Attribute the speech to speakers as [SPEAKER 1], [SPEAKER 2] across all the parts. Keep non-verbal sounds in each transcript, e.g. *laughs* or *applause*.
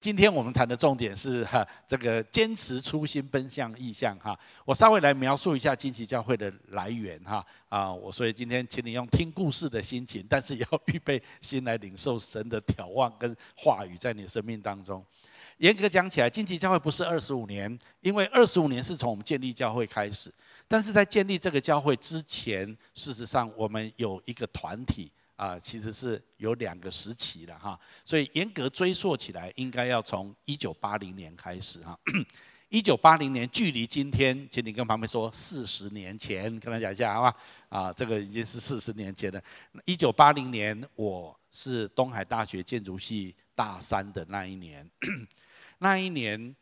[SPEAKER 1] 今天我们谈的重点是哈，这个坚持初心，奔向异象哈。我稍微来描述一下惊奇教会的来源哈啊，我所以今天请你用听故事的心情，但是也要预备心来领受神的眺望跟话语在你生命当中。严格讲起来，惊奇教会不是二十五年，因为二十五年是从我们建立教会开始，但是在建立这个教会之前，事实上我们有一个团体。啊，其实是有两个时期的哈，所以严格追溯起来，应该要从一九八零年开始哈。一九八零年距离今天，请你跟旁边说四十年前，跟他讲一下好吧？啊，这个已经是四十年前了。一九八零年，我是东海大学建筑系大三的那一年，*clears throat* 那一年，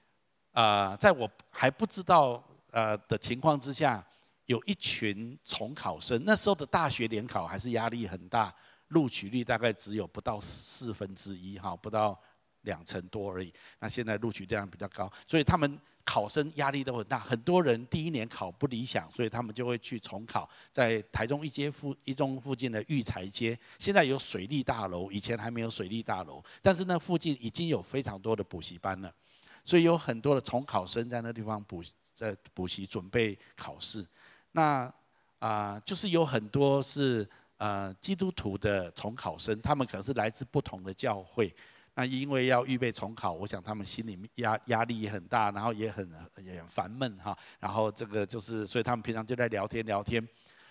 [SPEAKER 1] 啊，在我还不知道呃的情况之下，有一群重考生，那时候的大学联考还是压力很大。录取率大概只有不到四分之一哈，不到两成多而已。那现在录取量比较高，所以他们考生压力都很大。很多人第一年考不理想，所以他们就会去重考。在台中一街附一中附近的育才街，现在有水利大楼，以前还没有水利大楼，但是那附近已经有非常多的补习班了，所以有很多的重考生在那地方补在补习准备考试。那啊、就是有很多是。呃，基督徒的重考生，他们可能是来自不同的教会。那因为要预备重考，我想他们心里压压力也很大，然后也很也很烦闷哈。然后这个就是，所以他们平常就在聊天聊天。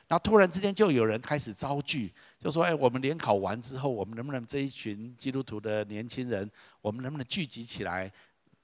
[SPEAKER 1] 然后突然之间就有人开始招聚，就说：“哎，我们联考完之后，我们能不能这一群基督徒的年轻人，我们能不能聚集起来，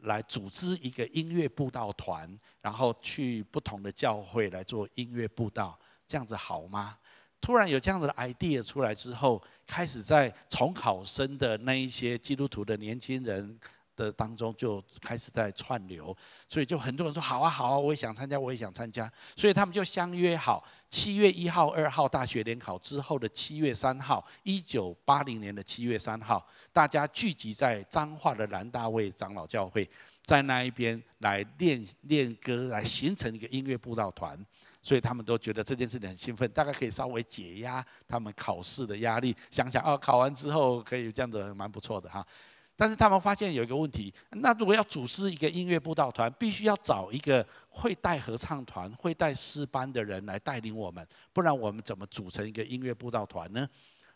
[SPEAKER 1] 来组织一个音乐布道团，然后去不同的教会来做音乐布道，这样子好吗？”突然有这样子的 idea 出来之后，开始在重考生的那一些基督徒的年轻人的当中就开始在串流，所以就很多人说好啊好啊，我也想参加，我也想参加，所以他们就相约好七月一号、二号大学联考之后的七月三号，一九八零年的七月三号，大家聚集在彰化的蓝大卫长老教会，在那一边来练练歌，来形成一个音乐布道团。所以他们都觉得这件事情很兴奋，大概可以稍微解压他们考试的压力。想想哦，考完之后可以这样子，蛮不错的哈。但是他们发现有一个问题，那如果要组织一个音乐布道团，必须要找一个会带合唱团、会带诗班的人来带领我们，不然我们怎么组成一个音乐布道团呢？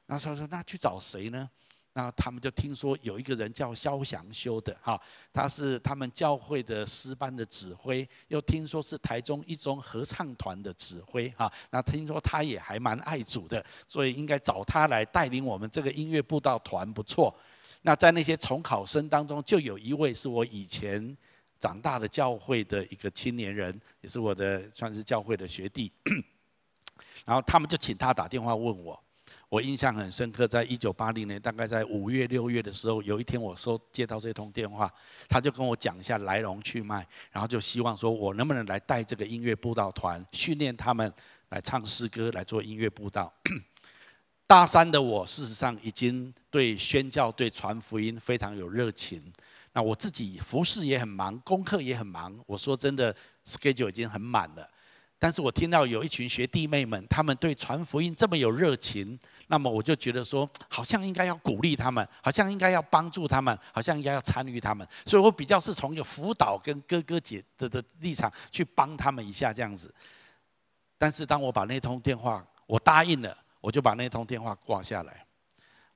[SPEAKER 1] 那所以说，那去找谁呢？那他们就听说有一个人叫萧祥修的哈，他是他们教会的诗班的指挥，又听说是台中一中合唱团的指挥哈。那听说他也还蛮爱主的，所以应该找他来带领我们这个音乐布道团不错。那在那些重考生当中，就有一位是我以前长大的教会的一个青年人，也是我的算是教会的学弟。*coughs* 然后他们就请他打电话问我。我印象很深刻，在一九八零年，大概在五月六月的时候，有一天我收接到这通电话，他就跟我讲一下来龙去脉，然后就希望说我能不能来带这个音乐布道团，训练他们来唱诗歌，来做音乐布道。*clears throat* 大三的我，事实上已经对宣教、对传福音非常有热情。那我自己服事也很忙，功课也很忙。我说真的，schedule 已经很满了。但是我听到有一群学弟妹们，他们对传福音这么有热情。那么我就觉得说，好像应该要鼓励他们，好像应该要帮助他们，好像应该要参与他们，所以我比较是从一个辅导跟哥哥姐的的立场去帮他们一下这样子。但是当我把那通电话我答应了，我就把那通电话挂下来。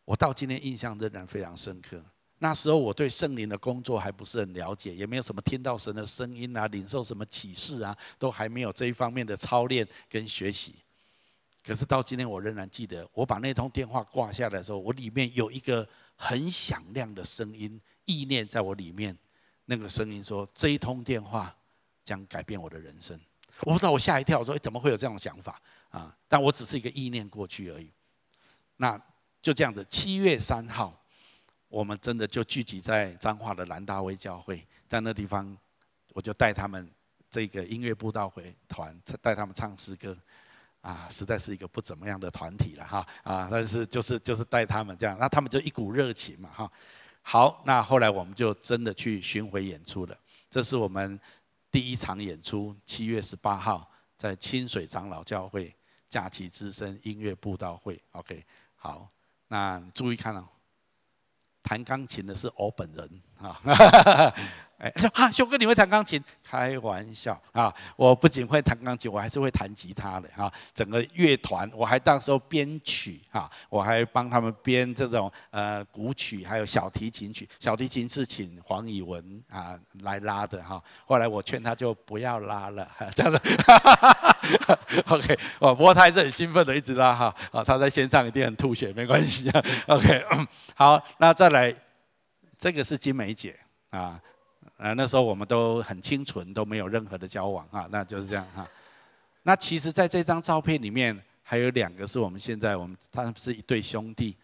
[SPEAKER 1] 我到今天印象仍然非常深刻。那时候我对圣灵的工作还不是很了解，也没有什么听到神的声音啊，领受什么启示啊，都还没有这一方面的操练跟学习。可是到今天，我仍然记得，我把那通电话挂下来的时候，我里面有一个很响亮的声音，意念在我里面。那个声音说：“这一通电话将改变我的人生。”我不知道，我吓一跳，我说：“怎么会有这种想法啊？”但我只是一个意念过去而已。那就这样子，七月三号，我们真的就聚集在彰化的蓝大卫教会，在那地方，我就带他们这个音乐布道会团，带他们唱诗歌。啊，实在是一个不怎么样的团体了哈啊！但是就是就是带他们这样，那他们就一股热情嘛哈。好，那后来我们就真的去巡回演出了。这是我们第一场演出，七月十八号在清水长老教会假期之声音乐布道会。OK，好，那注意看哦。弹钢琴的是我本人。啊。*laughs* 哎，他说哈，修哥你会弹钢琴？开玩笑啊！我不仅会弹钢琴，我还是会弹吉他的哈。整个乐团，我还当时候编曲哈，我还帮他们编这种呃古曲，还有小提琴曲。小提琴是请黄以文啊来拉的哈。后来我劝他就不要拉了，这样子。*laughs* OK，哦，不过他还是很兴奋的一直拉哈。啊，他在线上一定很吐血，没关系啊。OK，嗯好，那再来，这个是金梅姐啊。呃，那时候我们都很清纯，都没有任何的交往啊，那就是这样哈。那其实，在这张照片里面，还有两个是我们现在我们他们是一对兄弟，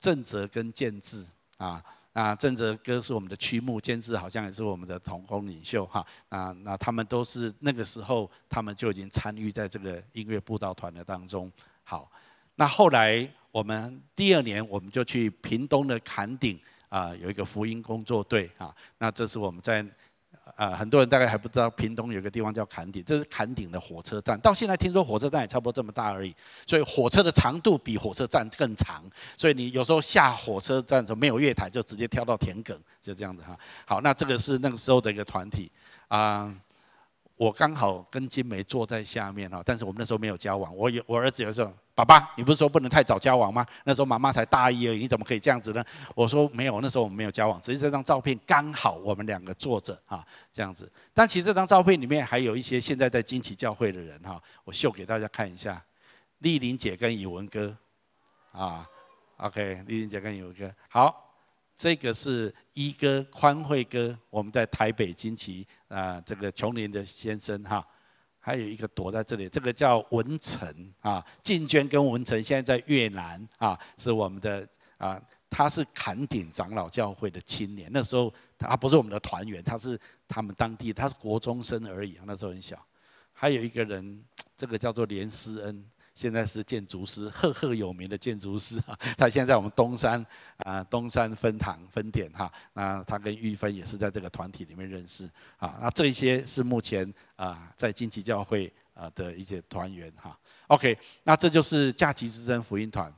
[SPEAKER 1] 正则跟建志啊。那正则哥是我们的区牧，建志好像也是我们的同工领袖哈。啊，那他们都是那个时候，他们就已经参与在这个音乐布道团的当中。好，那后来我们第二年，我们就去屏东的坎顶。啊，有一个福音工作队啊，那这是我们在啊，很多人大概还不知道，屏东有个地方叫坎顶，这是坎顶的火车站。到现在听说火车站也差不多这么大而已，所以火车的长度比火车站更长，所以你有时候下火车站的时候没有月台，就直接跳到田埂，就这样子哈。好，那这个是那个时候的一个团体啊。我刚好跟金梅坐在下面哈，但是我们那时候没有交往。我有我儿子有时候：“爸爸，你不是说不能太早交往吗？”那时候妈妈才大一而已，你怎么可以这样子呢？我说没有，那时候我们没有交往，只是这张照片刚好我们两个坐着啊这样子。但其实这张照片里面还有一些现在在金旗教会的人哈，我秀给大家看一下，丽玲姐跟宇文哥啊，OK，丽玲姐跟宇文哥好。这个是一哥宽惠哥，我们在台北金旗啊，这个琼林的先生哈，还有一个躲在这里，这个叫文成啊，静娟跟文成现在在越南啊，是我们的啊，他是坎顶长老教会的青年，那时候他不是我们的团员，他是他们当地，他是国中生而已，那时候很小。还有一个人，这个叫做连思恩。现在是建筑师，*laughs* 赫赫有名的建筑师啊。他现在在我们东山啊，东山分堂分点哈。那他跟玉芬也是在这个团体里面认识啊。那这一些是目前啊在金旗教会啊的一些团员哈。OK，那这就是假期之声福音团。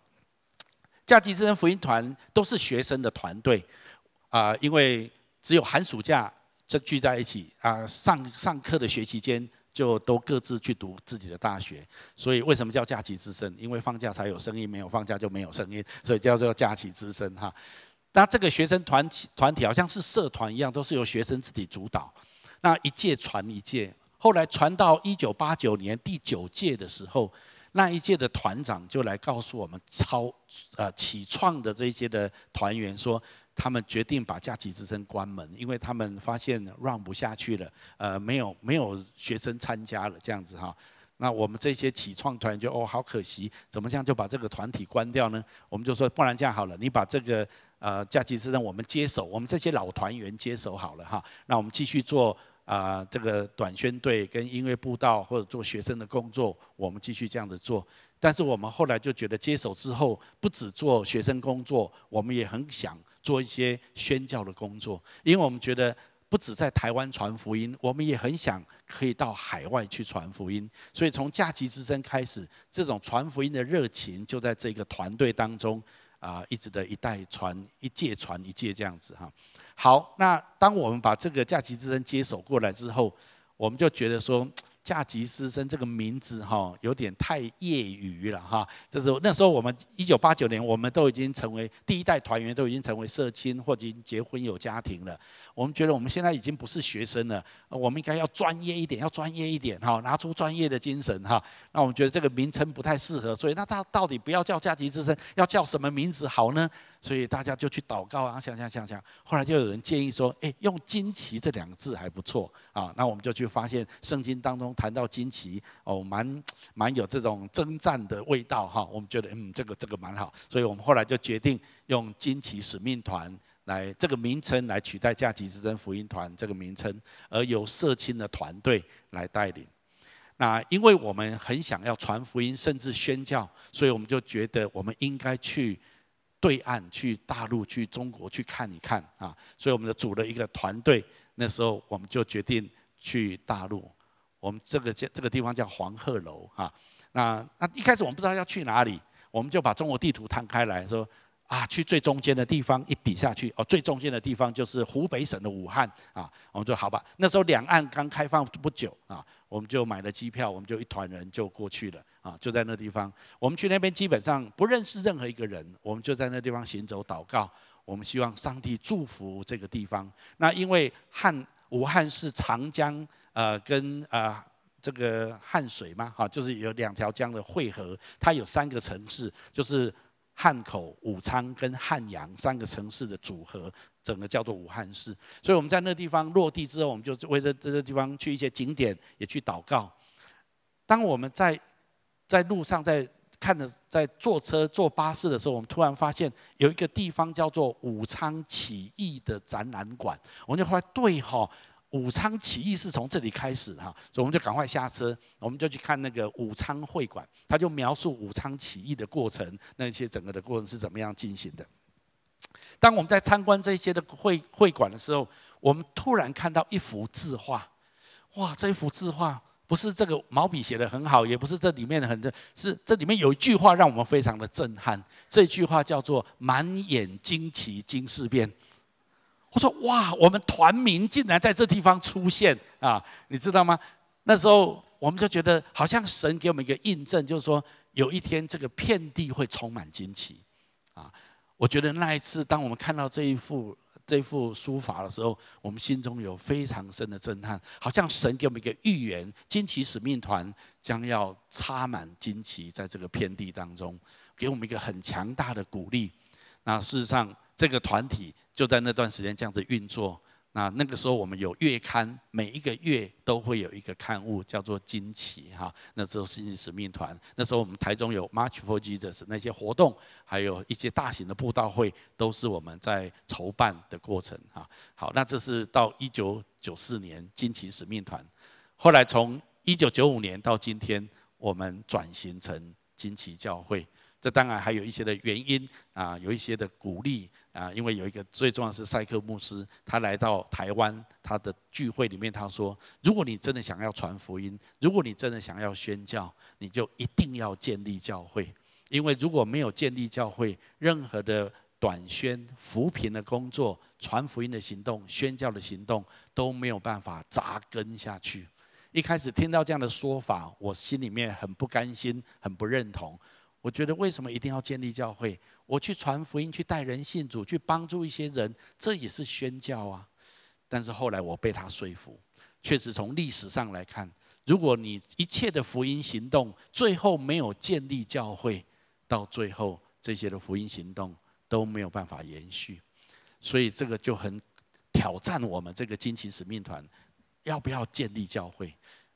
[SPEAKER 1] 假期之声福音团都是学生的团队啊，因为只有寒暑假这聚在一起啊，上上课的学期间。就都各自去读自己的大学，所以为什么叫假期之声？因为放假才有声音，没有放假就没有声音，所以叫做假期之声哈。那这个学生团体团体好像是社团一样，都是由学生自己主导。那一届传一届，后来传到一九八九年第九届的时候，那一届的团长就来告诉我们超呃起创的这些的团员说。他们决定把假期之声关门，因为他们发现 run 不下去了，呃，没有没有学生参加了这样子哈。那我们这些起创团就哦，好可惜，怎么这样就把这个团体关掉呢？我们就说，不然这样好了，你把这个呃假期之声我们接手，我们这些老团员接手好了哈。那我们继续做啊、这个短宣队跟音乐布道或者做学生的工作，我们继续这样子做。但是我们后来就觉得接手之后，不只做学生工作，我们也很想。做一些宣教的工作，因为我们觉得不止在台湾传福音，我们也很想可以到海外去传福音。所以从假期之声开始，这种传福音的热情就在这个团队当中啊，一直的一代传一届传一届这样子哈。好，那当我们把这个假期之声接手过来之后，我们就觉得说。假期师生这个名字哈，有点太业余了哈。就是那时候我们一九八九年，我们都已经成为第一代团员，都已经成为社青或者已经结婚有家庭了。我们觉得我们现在已经不是学生了，我们应该要专业一点，要专业一点哈，拿出专业的精神哈。那我们觉得这个名称不太适合，所以那他到底不要叫假期之声，要叫什么名字好呢？所以大家就去祷告啊，想想想想，后来就有人建议说，哎，用金旗这两个字还不错啊。那我们就去发现圣经当中谈到金旗，哦，蛮蛮有这种征战的味道哈。我们觉得，嗯，这个这个蛮好，所以我们后来就决定用金旗使命团来这个名称来取代假期之声福音团这个名称，而由社青的团队来带领。那因为我们很想要传福音，甚至宣教，所以我们就觉得我们应该去。对岸去大陆去中国去看一看啊，所以我们就组了一个团队。那时候我们就决定去大陆，我们这个叫这个地方叫黄鹤楼啊。那那一开始我们不知道要去哪里，我们就把中国地图摊开来说，啊，去最中间的地方一比下去，哦，最中间的地方就是湖北省的武汉啊。我们说好吧，那时候两岸刚开放不久啊，我们就买了机票，我们就一团人就过去了啊，就在那地方。我们去那边基本上不认识任何一个人，我们就在那地方行走祷告。我们希望上帝祝福这个地方。那因为汉武汉是长江呃跟呃这个汉水嘛，哈，就是有两条江的汇合，它有三个城市，就是。汉口、武昌跟汉阳三个城市的组合，整个叫做武汉市。所以我们在那地方落地之后，我们就为了这个地方去一些景点，也去祷告。当我们在在路上在看着在坐车坐巴士的时候，我们突然发现有一个地方叫做武昌起义的展览馆。我们就后来对哈。武昌起义是从这里开始哈，所以我们就赶快下车，我们就去看那个武昌会馆，他就描述武昌起义的过程，那些整个的过程是怎么样进行的。当我们在参观这些的会会馆的时候，我们突然看到一幅字画，哇，这一幅字画不是这个毛笔写得很好，也不是这里面的很多，是这里面有一句话让我们非常的震撼，这句话叫做“满眼惊奇惊世变”。我说哇，我们团名竟然在这地方出现啊！你知道吗？那时候我们就觉得好像神给我们一个印证，就是说有一天这个遍地会充满惊奇啊！我觉得那一次，当我们看到这一幅这幅书法的时候，我们心中有非常深的震撼，好像神给我们一个预言：惊奇使命团将要插满惊奇在这个天地当中，给我们一个很强大的鼓励。那事实上，这个团体。就在那段时间这样子运作。那那个时候我们有月刊，每一个月都会有一个刊物叫做《惊奇》哈。那时候是惊奇使命团，那时候我们台中有 March for Jesus 那些活动，还有一些大型的布道会，都是我们在筹办的过程哈。好，那这是到一九九四年惊奇使命团，后来从一九九五年到今天，我们转型成惊奇教会。这当然还有一些的原因啊，有一些的鼓励啊，因为有一个最重要是赛克牧师，他来到台湾，他的聚会里面他说，如果你真的想要传福音，如果你真的想要宣教，你就一定要建立教会，因为如果没有建立教会，任何的短宣、扶贫的工作、传福音的行动、宣教的行动都没有办法扎根下去。一开始听到这样的说法，我心里面很不甘心，很不认同。我觉得为什么一定要建立教会？我去传福音，去带人信主，去帮助一些人，这也是宣教啊。但是后来我被他说服，确实从历史上来看，如果你一切的福音行动最后没有建立教会，到最后这些的福音行动都没有办法延续。所以这个就很挑战我们这个惊奇使命团，要不要建立教会？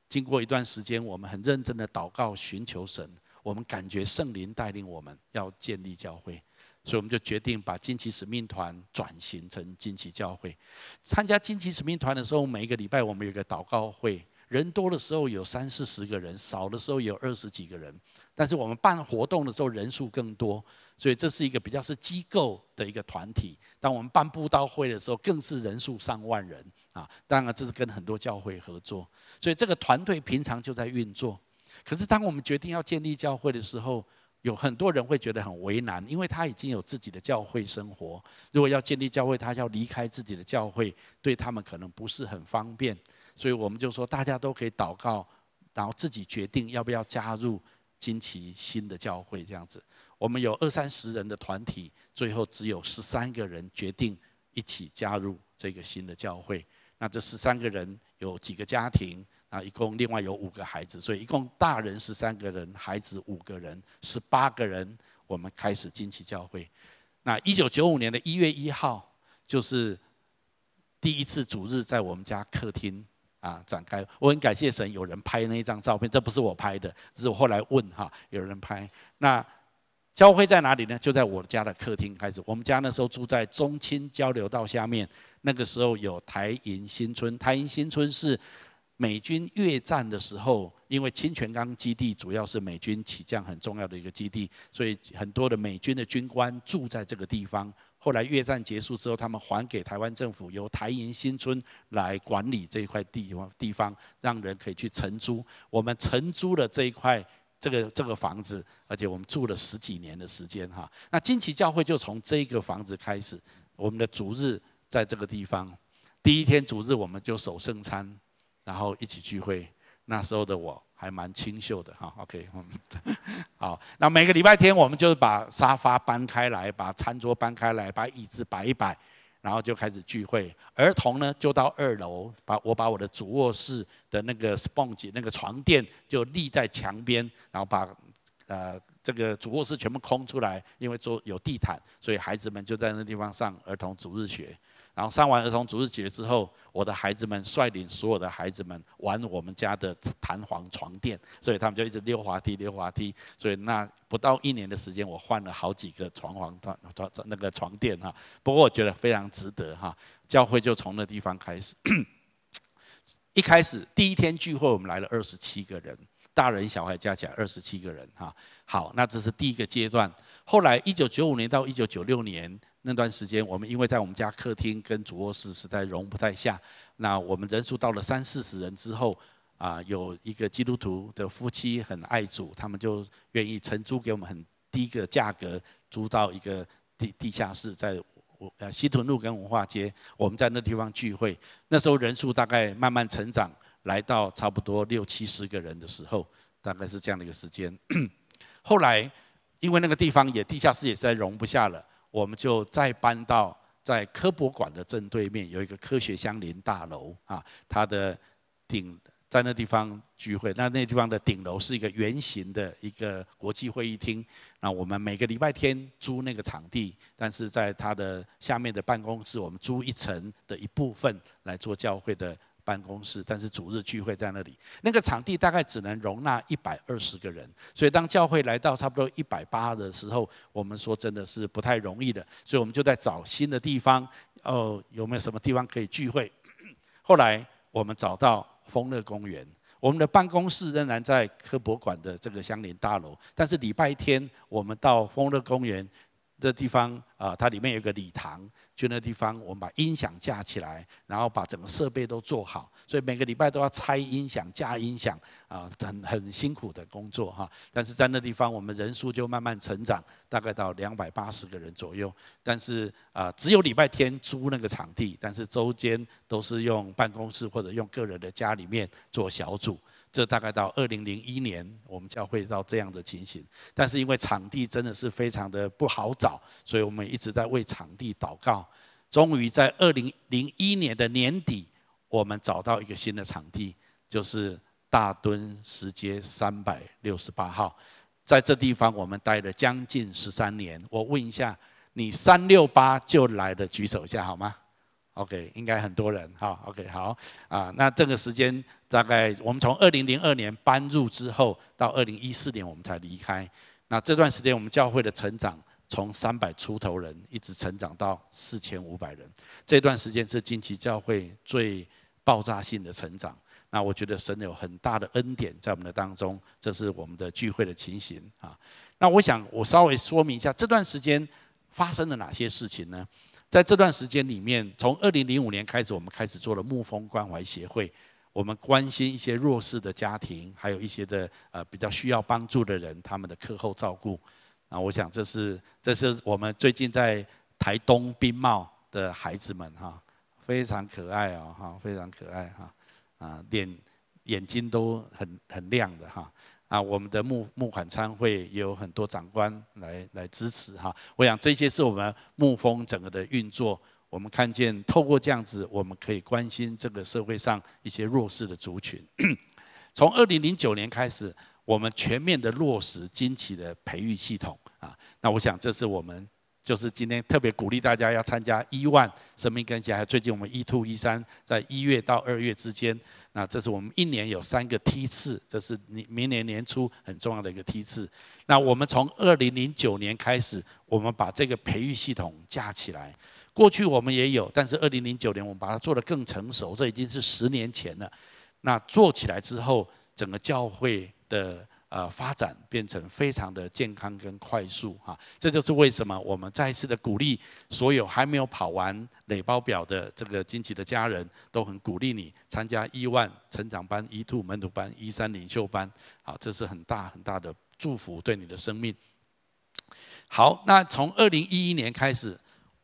[SPEAKER 1] 经过一段时间，我们很认真的祷告，寻求神。我们感觉圣灵带领我们要建立教会，所以我们就决定把惊奇使命团转型成惊奇教会。参加惊奇使命团的时候，每一个礼拜我们有个祷告会，人多的时候有三四十个人，少的时候有二十几个人。但是我们办活动的时候人数更多，所以这是一个比较是机构的一个团体。当我们办布道会的时候，更是人数上万人啊！当然这是跟很多教会合作，所以这个团队平常就在运作。可是，当我们决定要建立教会的时候，有很多人会觉得很为难，因为他已经有自己的教会生活。如果要建立教会，他要离开自己的教会，对他们可能不是很方便。所以，我们就说大家都可以祷告，然后自己决定要不要加入惊奇新的教会。这样子，我们有二三十人的团体，最后只有十三个人决定一起加入这个新的教会。那这十三个人有几个家庭？啊，一共另外有五个孩子，所以一共大人十三个人，孩子五个人，十八个人。我们开始惊奇教会。那一九九五年的一月一号，就是第一次主日在我们家客厅啊展开。我很感谢神，有人拍那一张照片，这不是我拍的，只是我后来问哈，有人拍。那教会在哪里呢？就在我家的客厅开始。我们家那时候住在中清交流道下面，那个时候有台银新村，台银新村是。美军越战的时候，因为清泉岗基地主要是美军起降很重要的一个基地，所以很多的美军的军官住在这个地方。后来越战结束之后，他们还给台湾政府，由台银新村来管理这一块地方，地方让人可以去承租。我们承租了这一块这个这个房子，而且我们住了十几年的时间哈。那惊奇教会就从这个房子开始，我们的主日在这个地方。第一天主日我们就守圣餐，然后一起聚会。那时候的我还蛮清秀的哈。OK，*laughs* 好，那每个礼拜天我们就把沙发搬开来，把餐桌搬开来，把椅子摆一摆。然后就开始聚会，儿童呢就到二楼，把我把我的主卧室的那个 sponge 那个床垫就立在墙边，然后把呃这个主卧室全部空出来，因为做有地毯，所以孩子们就在那地方上儿童主日学。然后上完儿童主日节之后，我的孩子们率领所有的孩子们玩我们家的弹簧床垫，所以他们就一直溜滑梯溜滑梯。所以那不到一年的时间，我换了好几个床簧床床那个床垫哈。不过我觉得非常值得哈。教会就从那地方开始，一开始第一天聚会我们来了二十七个人，大人小孩加起来二十七个人哈。好，那这是第一个阶段。后来一九九五年到一九九六年。那段时间，我们因为在我们家客厅跟主卧室实在容不太下，那我们人数到了三四十人之后，啊，有一个基督徒的夫妻很爱主，他们就愿意承租给我们很低的价格，租到一个地地下室，在呃西屯路跟文化街，我们在那地方聚会。那时候人数大概慢慢成长，来到差不多六七十个人的时候，大概是这样的一个时间。后来因为那个地方也地下室也实在容不下了。我们就再搬到在科博馆的正对面有一个科学相邻大楼啊，它的顶在那地方聚会，那那地方的顶楼是一个圆形的一个国际会议厅，那我们每个礼拜天租那个场地，但是在它的下面的办公室，我们租一层的一部分来做教会的。办公室，但是主日聚会在那里，那个场地大概只能容纳一百二十个人，所以当教会来到差不多一百八的时候，我们说真的是不太容易的，所以我们就在找新的地方，哦，有没有什么地方可以聚会？*clears throat* 后来我们找到丰乐公园，我们的办公室仍然在科博馆的这个相邻大楼，但是礼拜天我们到丰乐公园。的地方啊，它里面有个礼堂，去那地方，我们把音响架起来，然后把整个设备都做好，所以每个礼拜都要拆音响、架音响，啊，很很辛苦的工作哈。但是在那地方，我们人数就慢慢成长，大概到两百八十个人左右。但是啊，只有礼拜天租那个场地，但是周间都是用办公室或者用个人的家里面做小组。这大概到二零零一年，我们教会到这样的情形。但是因为场地真的是非常的不好找，所以我们一直在为场地祷告。终于在二零零一年的年底，我们找到一个新的场地，就是大墩石街三百六十八号。在这地方，我们待了将近十三年。我问一下，你三六八就来的举手一下好吗？OK，应该很多人哈。OK，好啊。那这个时间大概我们从二零零二年搬入之后，到二零一四年我们才离开。那这段时间我们教会的成长，从三百出头人一直成长到四千五百人。这段时间是近期教会最爆炸性的成长。那我觉得神有很大的恩典在我们的当中，这是我们的聚会的情形啊。那我想我稍微说明一下这段时间发生了哪些事情呢？在这段时间里面，从二零零五年开始，我们开始做了牧风关怀协会，我们关心一些弱势的家庭，还有一些的呃比较需要帮助的人，他们的课后照顾。啊我想这是这是我们最近在台东冰茂的孩子们哈，非常可爱哦哈，非常可爱哈，啊脸眼睛都很很亮的哈。啊，我们的募募款参会也有很多长官来来支持哈。我想这些是我们牧风整个的运作。我们看见透过这样子，我们可以关心这个社会上一些弱势的族群。*clears throat* 从二零零九年开始，我们全面的落实惊奇的培育系统啊。那我想这是我们就是今天特别鼓励大家要参加一万生命更新，还有最近我们 E2、E3 在一月到二月之间。那这是我们一年有三个梯次，这是明明年年初很重要的一个梯次。那我们从二零零九年开始，我们把这个培育系统架起来。过去我们也有，但是二零零九年我们把它做得更成熟，这已经是十年前了。那做起来之后，整个教会的呃发展变成非常的健康跟快速哈。这就是为什么我们再一次的鼓励所有还没有跑完垒包表的这个惊奇的家人，都很鼓励你参加 E1 成长班、E2 门徒班、E3 领袖班，好，这是很大很大的祝福对你的生命。好，那从二零一一年开始。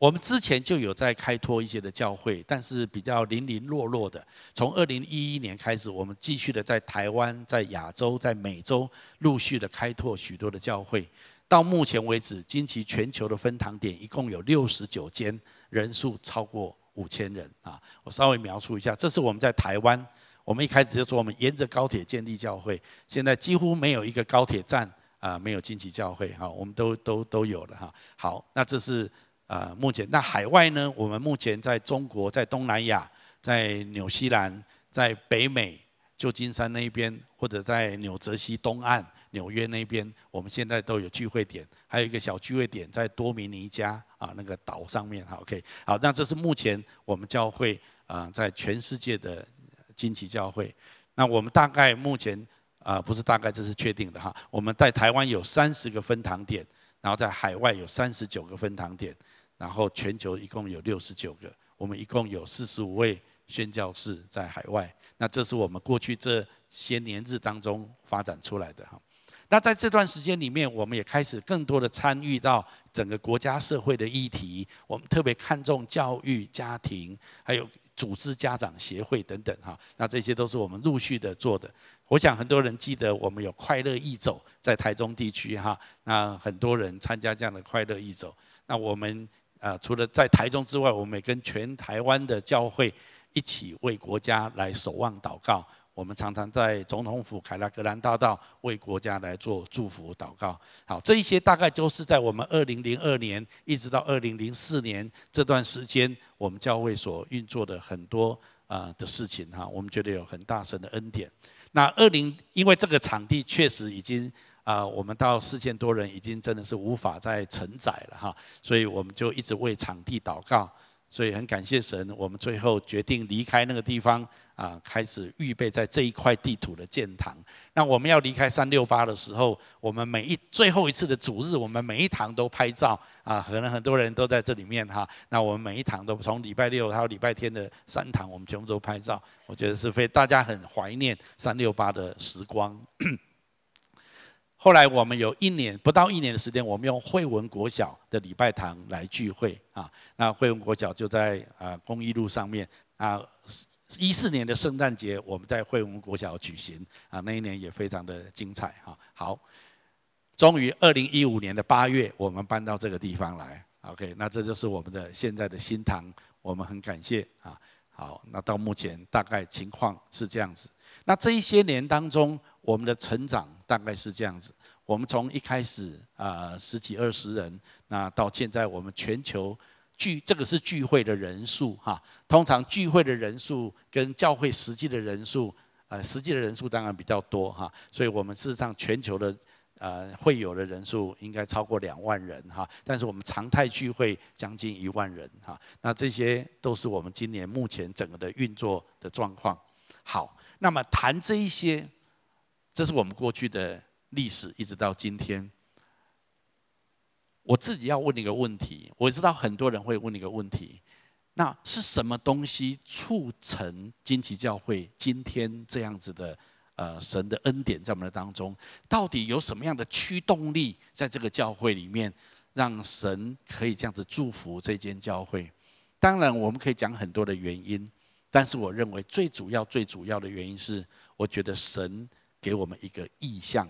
[SPEAKER 1] 我们之前就有在开拓一些的教会，但是比较零零落落的。从二零一一年开始，我们继续的在台湾、在亚洲、在美洲陆续的开拓许多的教会。到目前为止，惊奇全球的分堂点一共有六十九间，人数超过五千人啊。我稍微描述一下，这是我们在台湾，我们一开始就说我们沿着高铁建立教会，现在几乎没有一个高铁站啊没有惊奇教会哈，我们都都都有了哈。好，那这是。呃，目前那海外呢？我们目前在中国、在东南亚、在纽西兰、在北美旧金山那边，或者在纽泽西东岸、纽约那边，我们现在都有聚会点。还有一个小聚会点在多米尼加啊那个岛上面。好，OK，好，那这是目前我们教会啊在全世界的惊奇教会。那我们大概目前啊不是大概，这是确定的哈。我们在台湾有三十个分堂点，然后在海外有三十九个分堂点。然后全球一共有六十九个，我们一共有四十五位宣教士在海外。那这是我们过去这些年日当中发展出来的哈。那在这段时间里面，我们也开始更多的参与到整个国家社会的议题。我们特别看重教育、家庭，还有组织家长协会等等哈。那这些都是我们陆续的做的。我想很多人记得我们有快乐义走在台中地区哈。那很多人参加这样的快乐义走。那我们。啊，除了在台中之外，我们也跟全台湾的教会一起为国家来守望祷告。我们常常在总统府凯拉格兰大道为国家来做祝福祷告。好，这一些大概就是在我们二零零二年一直到二零零四年这段时间，我们教会所运作的很多啊的事情哈。我们觉得有很大神的恩典。那二零因为这个场地确实已经。啊，我们到四千多人已经真的是无法再承载了哈，所以我们就一直为场地祷告，所以很感谢神，我们最后决定离开那个地方啊，开始预备在这一块地图的建堂。那我们要离开三六八的时候，我们每一最后一次的主日，我们每一堂都拍照啊，可能很多人都在这里面哈。那我们每一堂都从礼拜六还有礼拜天的三堂，我们全部都拍照，我觉得是非大家很怀念三六八的时光。后来我们有一年不到一年的时间，我们用惠文国小的礼拜堂来聚会啊。那惠文国小就在啊公益路上面啊。一四年的圣诞节，我们在惠文国小举行啊，那一年也非常的精彩哈。好，终于二零一五年的八月，我们搬到这个地方来。OK，那这就是我们的现在的新堂，我们很感谢啊。好，那到目前大概情况是这样子。那这一些年当中，我们的成长大概是这样子。我们从一开始啊、十几二十人，那到现在我们全球聚这个是聚会的人数哈。通常聚会的人数跟教会实际的人数，呃实际的人数当然比较多哈。所以我们事实上全球的呃会友的人数应该超过两万人哈。但是我们常态聚会将近一万人哈。那这些都是我们今年目前整个的运作的状况。好。那么谈这一些，这是我们过去的历史，一直到今天。我自己要问一个问题，我知道很多人会问一个问题，那是什么东西促成惊奇教会今天这样子的？呃，神的恩典在我们的当中，到底有什么样的驱动力在这个教会里面，让神可以这样子祝福这间教会？当然，我们可以讲很多的原因。但是我认为最主要、最主要的原因是，我觉得神给我们一个意象，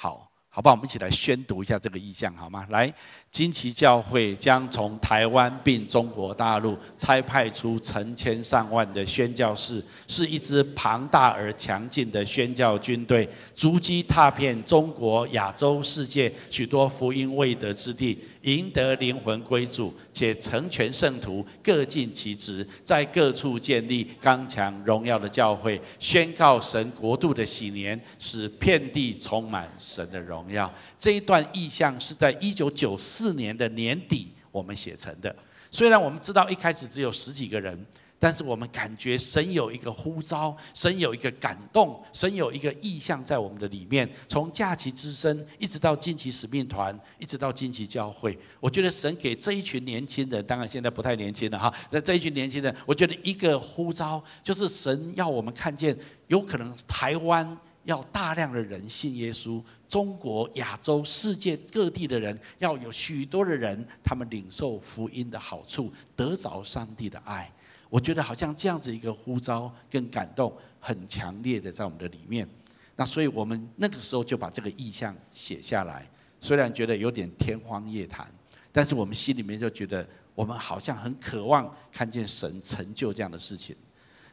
[SPEAKER 1] 好。好吧？我们一起来宣读一下这个意向，好吗？来，惊奇教会将从台湾并中国大陆拆派出成千上万的宣教士，是一支庞大而强劲的宣教军队，足迹踏遍中国、亚洲、世界许多福音未得之地。赢得灵魂归主，且成全圣徒，各尽其职，在各处建立刚强荣耀的教会，宣告神国度的喜年，使遍地充满神的荣耀。这一段意象是在一九九四年的年底我们写成的。虽然我们知道一开始只有十几个人，但是我们感觉神有一个呼召，神有一个感动，神有一个意向在我们的里面。从假期之声，一直到惊奇使命团，一直到惊奇教会，我觉得神给这一群年轻人，当然现在不太年轻了哈。那这一群年轻人，我觉得一个呼召就是神要我们看见，有可能台湾要大量的人信耶稣，中国、亚洲、世界各地的人要有许多的人，他们领受福音的好处，得着上帝的爱。我觉得好像这样子一个呼召跟感动很强烈的在我们的里面，那所以我们那个时候就把这个意象写下来。虽然觉得有点天方夜谭，但是我们心里面就觉得我们好像很渴望看见神成就这样的事情。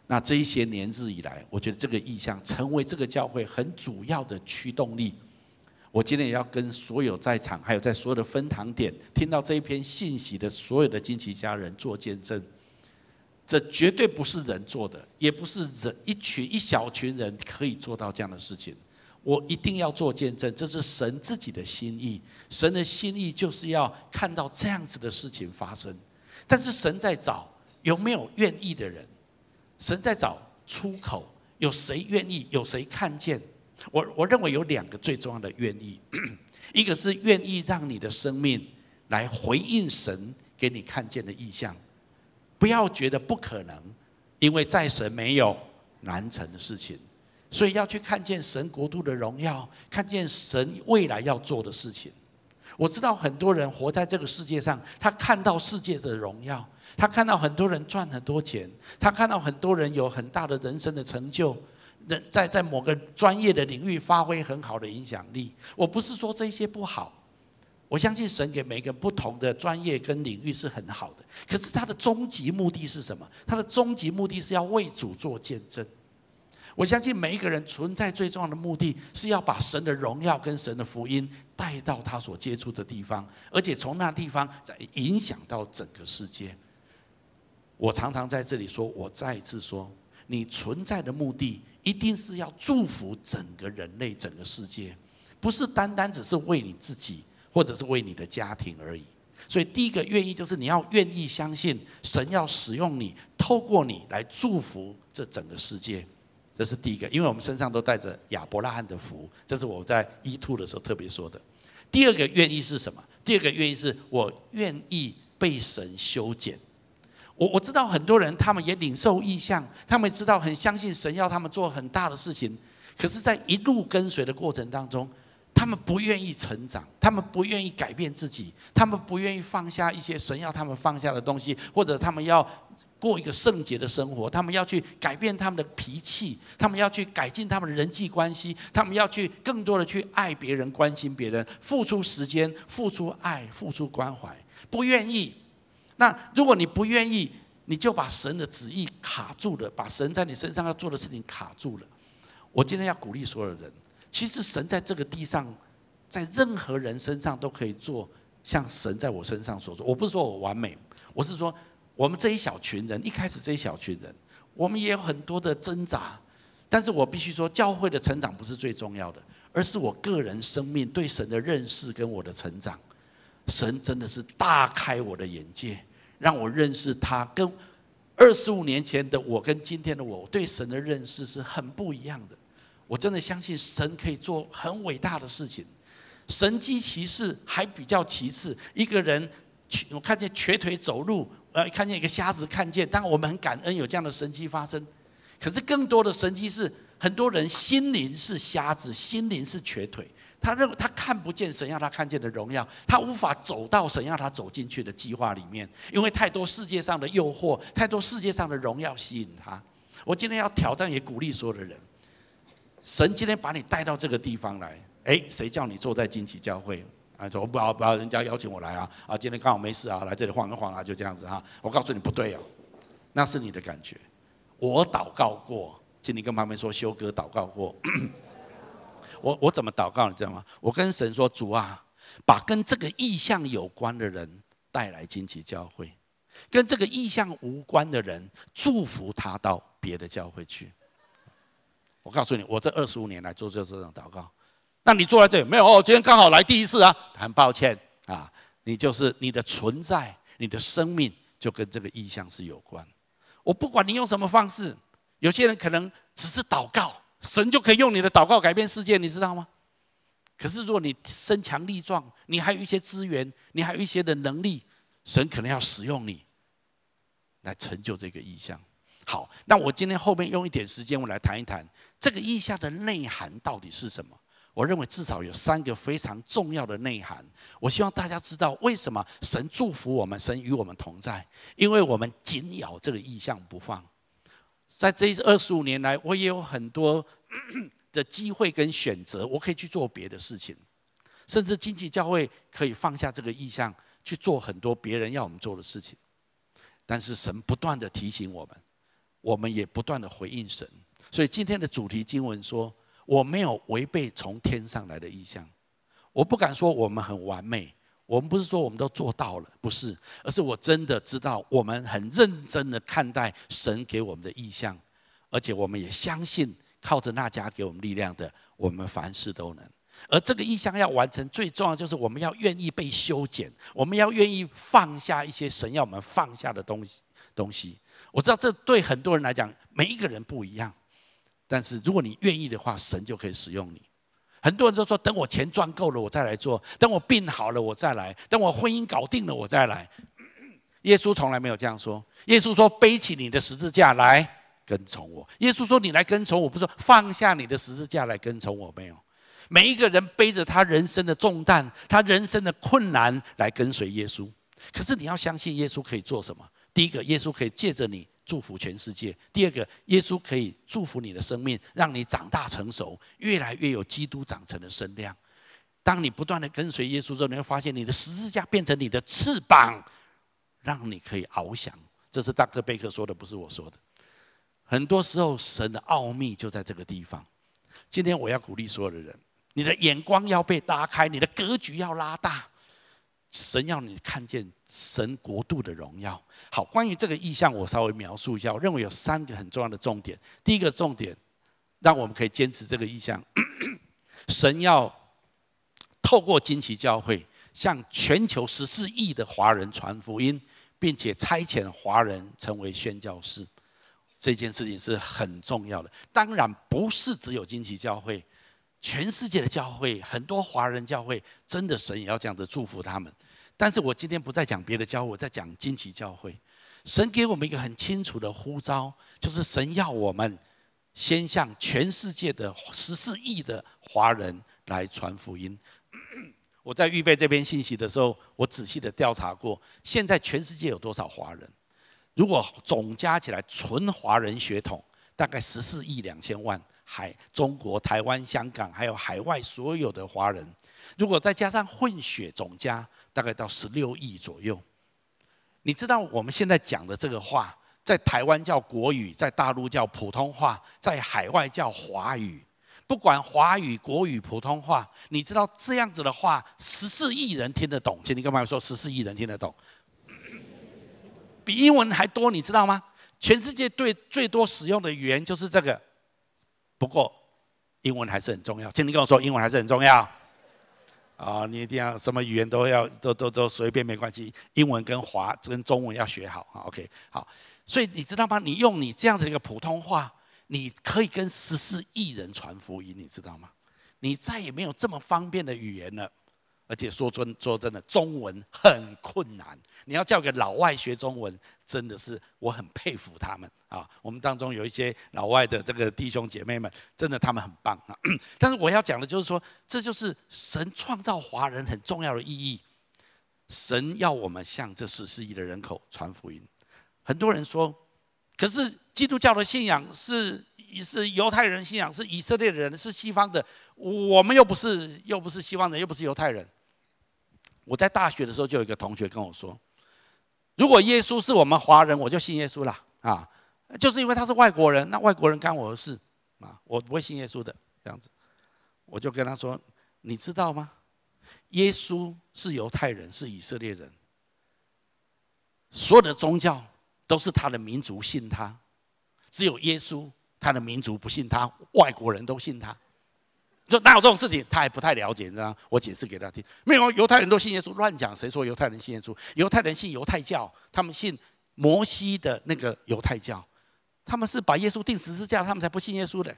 [SPEAKER 1] 那这一些年日以来，我觉得这个意象成为这个教会很主要的驱动力。我今天也要跟所有在场，还有在所有的分堂点听到这一篇信息的所有的惊奇家人做见证。这绝对不是人做的，也不是人一群一小群人可以做到这样的事情。我一定要做见证，这是神自己的心意。神的心意就是要看到这样子的事情发生。但是神在找有没有愿意的人，神在找出口，有谁愿意？有谁看见？我我认为有两个最重要的愿意，一个是愿意让你的生命来回应神给你看见的意象。不要觉得不可能，因为在神没有难成的事情，所以要去看见神国度的荣耀，看见神未来要做的事情。我知道很多人活在这个世界上，他看到世界的荣耀，他看到很多人赚很多钱，他看到很多人有很大的人生的成就，人在在某个专业的领域发挥很好的影响力。我不是说这些不好。我相信神给每个不同的专业跟领域是很好的，可是他的终极目的是什么？他的终极目的是要为主做见证。我相信每一个人存在最重要的目的是要把神的荣耀跟神的福音带到他所接触的地方，而且从那地方再影响到整个世界。我常常在这里说，我再一次说，你存在的目的一定是要祝福整个人类、整个世界，不是单单只是为你自己。或者是为你的家庭而已，所以第一个愿意就是你要愿意相信神要使用你，透过你来祝福这整个世界，这是第一个。因为我们身上都带着亚伯拉罕的福，这是我在 E2 的时候特别说的。第二个愿意是什么？第二个愿意是我愿意被神修剪。我我知道很多人他们也领受异象，他们知道很相信神要他们做很大的事情，可是，在一路跟随的过程当中。他们不愿意成长，他们不愿意改变自己，他们不愿意放下一些神要他们放下的东西，或者他们要过一个圣洁的生活，他们要去改变他们的脾气，他们要去改进他们的人际关系，他们要去更多的去爱别人、关心别人，付出时间、付出爱、付出关怀。不愿意，那如果你不愿意，你就把神的旨意卡住了，把神在你身上要做的事情卡住了。我今天要鼓励所有人。其实神在这个地上，在任何人身上都可以做像神在我身上所做。我不是说我完美，我是说我们这一小群人，一开始这一小群人，我们也有很多的挣扎。但是我必须说，教会的成长不是最重要的，而是我个人生命对神的认识跟我的成长。神真的是大开我的眼界，让我认识他，跟二十五年前的我跟今天的我对神的认识是很不一样的。我真的相信神可以做很伟大的事情，神迹奇事还比较其次。一个人，我看见瘸腿走路，呃，看见一个瞎子看见，当然我们很感恩有这样的神迹发生。可是更多的神迹是，很多人心灵是瞎子，心灵是瘸腿，他认为他看不见神要他看见的荣耀，他无法走到神要他走进去的计划里面，因为太多世界上的诱惑，太多世界上的荣耀吸引他。我今天要挑战，也鼓励所有的人。神今天把你带到这个地方来，哎，谁叫你坐在惊奇教会？啊，说不好不好，人家邀请我来啊，啊，今天刚好没事啊，来这里晃一晃啊，就这样子哈。我告诉你不对哦，那是你的感觉。我祷告过，请你跟旁边说，修哥祷告过。*clears throat* 我我怎么祷告？你知道吗？我跟神说，主啊，把跟这个意象有关的人带来惊奇教会，跟这个意象无关的人，祝福他到别的教会去。我告诉你，我这二十五年来做这这种祷告，那你坐在这里没有？哦，今天刚好来第一次啊，很抱歉啊，你就是你的存在，你的生命就跟这个意象是有关。我不管你用什么方式，有些人可能只是祷告，神就可以用你的祷告改变世界，你知道吗？可是如果你身强力壮，你还有一些资源，你还有一些的能力，神可能要使用你来成就这个意象。好，那我今天后面用一点时间，我来谈一谈这个意象的内涵到底是什么？我认为至少有三个非常重要的内涵。我希望大家知道为什么神祝福我们，神与我们同在，因为我们紧咬这个意象不放。在这二十五年来，我也有很多 *coughs* 的机会跟选择，我可以去做别的事情，甚至经济教会可以放下这个意象，去做很多别人要我们做的事情。但是神不断地提醒我们。我们也不断的回应神，所以今天的主题经文说：“我没有违背从天上来的意象。”我不敢说我们很完美，我们不是说我们都做到了，不是，而是我真的知道我们很认真的看待神给我们的意象，而且我们也相信靠着那家给我们力量的，我们凡事都能。而这个意象要完成，最重要就是我们要愿意被修剪，我们要愿意放下一些神要我们放下的东西东西。我知道这对很多人来讲，每一个人不一样。但是如果你愿意的话，神就可以使用你。很多人都说，等我钱赚够了，我再来做；等我病好了，我再来；等我婚姻搞定了，我再来。耶稣从来没有这样说。耶稣说：“背起你的十字架来跟从我。”耶稣说：“你来跟从我，不是放下你的十字架来跟从我。”没有。每一个人背着他人生的重担，他人生的困难来跟随耶稣。可是你要相信耶稣可以做什么？第一个，耶稣可以借着你祝福全世界；第二个，耶稣可以祝福你的生命，让你长大成熟，越来越有基督长成的身量。当你不断的跟随耶稣之后，你会发现你的十字架变成你的翅膀，让你可以翱翔。这是大哥贝克说的，不是我说的。很多时候，神的奥秘就在这个地方。今天我要鼓励所有的人，你的眼光要被打开，你的格局要拉大。神要你看见神国度的荣耀。好，关于这个意象，我稍微描述一下。我认为有三个很重要的重点。第一个重点，让我们可以坚持这个意象。*clears throat* 神要透过惊奇教会，向全球十四亿的华人传福音，并且差遣华人成为宣教士。这件事情是很重要的。当然，不是只有惊奇教会。全世界的教会，很多华人教会，真的神也要这样子祝福他们。但是我今天不再讲别的教会，我在讲惊奇教会。神给我们一个很清楚的呼召，就是神要我们先向全世界的十四亿的华人来传福音。*clears throat* 我在预备这篇信息的时候，我仔细的调查过，现在全世界有多少华人？如果总加起来纯华人血统，大概十四亿两千万。海、中国、台湾、香港，还有海外所有的华人，如果再加上混血，总加大概到十六亿左右。你知道我们现在讲的这个话，在台湾叫国语，在大陆叫普通话，在海外叫华语。不管华语、国语、普通话，你知道这样子的话，十四亿人听得懂。请你干嘛说十四亿人听得懂？比英文还多，你知道吗？全世界对最多使用的语言就是这个。不过，英文还是很重要。请你跟我说，英文还是很重要。啊，你一定要什么语言都要，都都都随便没关系。英文跟华跟中文要学好啊。OK，好。所以你知道吗？你用你这样子一个普通话，你可以跟十四亿人传福音，你知道吗？你再也没有这么方便的语言了。而且说真说真的，中文很困难。你要叫个老外学中文，真的是我很佩服他们啊。我们当中有一些老外的这个弟兄姐妹们，真的他们很棒啊。*clears throat* 但是我要讲的就是说，这就是神创造华人很重要的意义。神要我们向这十四亿的人口传福音。很多人说，可是基督教的信仰是是犹太人信仰，是以色列人，是西方的，我们又不是又不是西方人，又不是犹太人。我在大学的时候就有一个同学跟我说，如果耶稣是我们华人，我就信耶稣了啊，就是因为他是外国人，那外国人干我的事啊，我不会信耶稣的这样子。我就跟他说，你知道吗？耶稣是犹太人，是以色列人，所有的宗教都是他的民族信他，只有耶稣他的民族不信他，外国人都信他。就哪有这种事情？他还不太了解，你知道吗？我解释给他听。没有，犹太人都信耶稣，乱讲。谁说犹太人信耶稣？犹太人信犹太教，他们信摩西的那个犹太教，他们是把耶稣钉十字架，他们才不信耶稣的。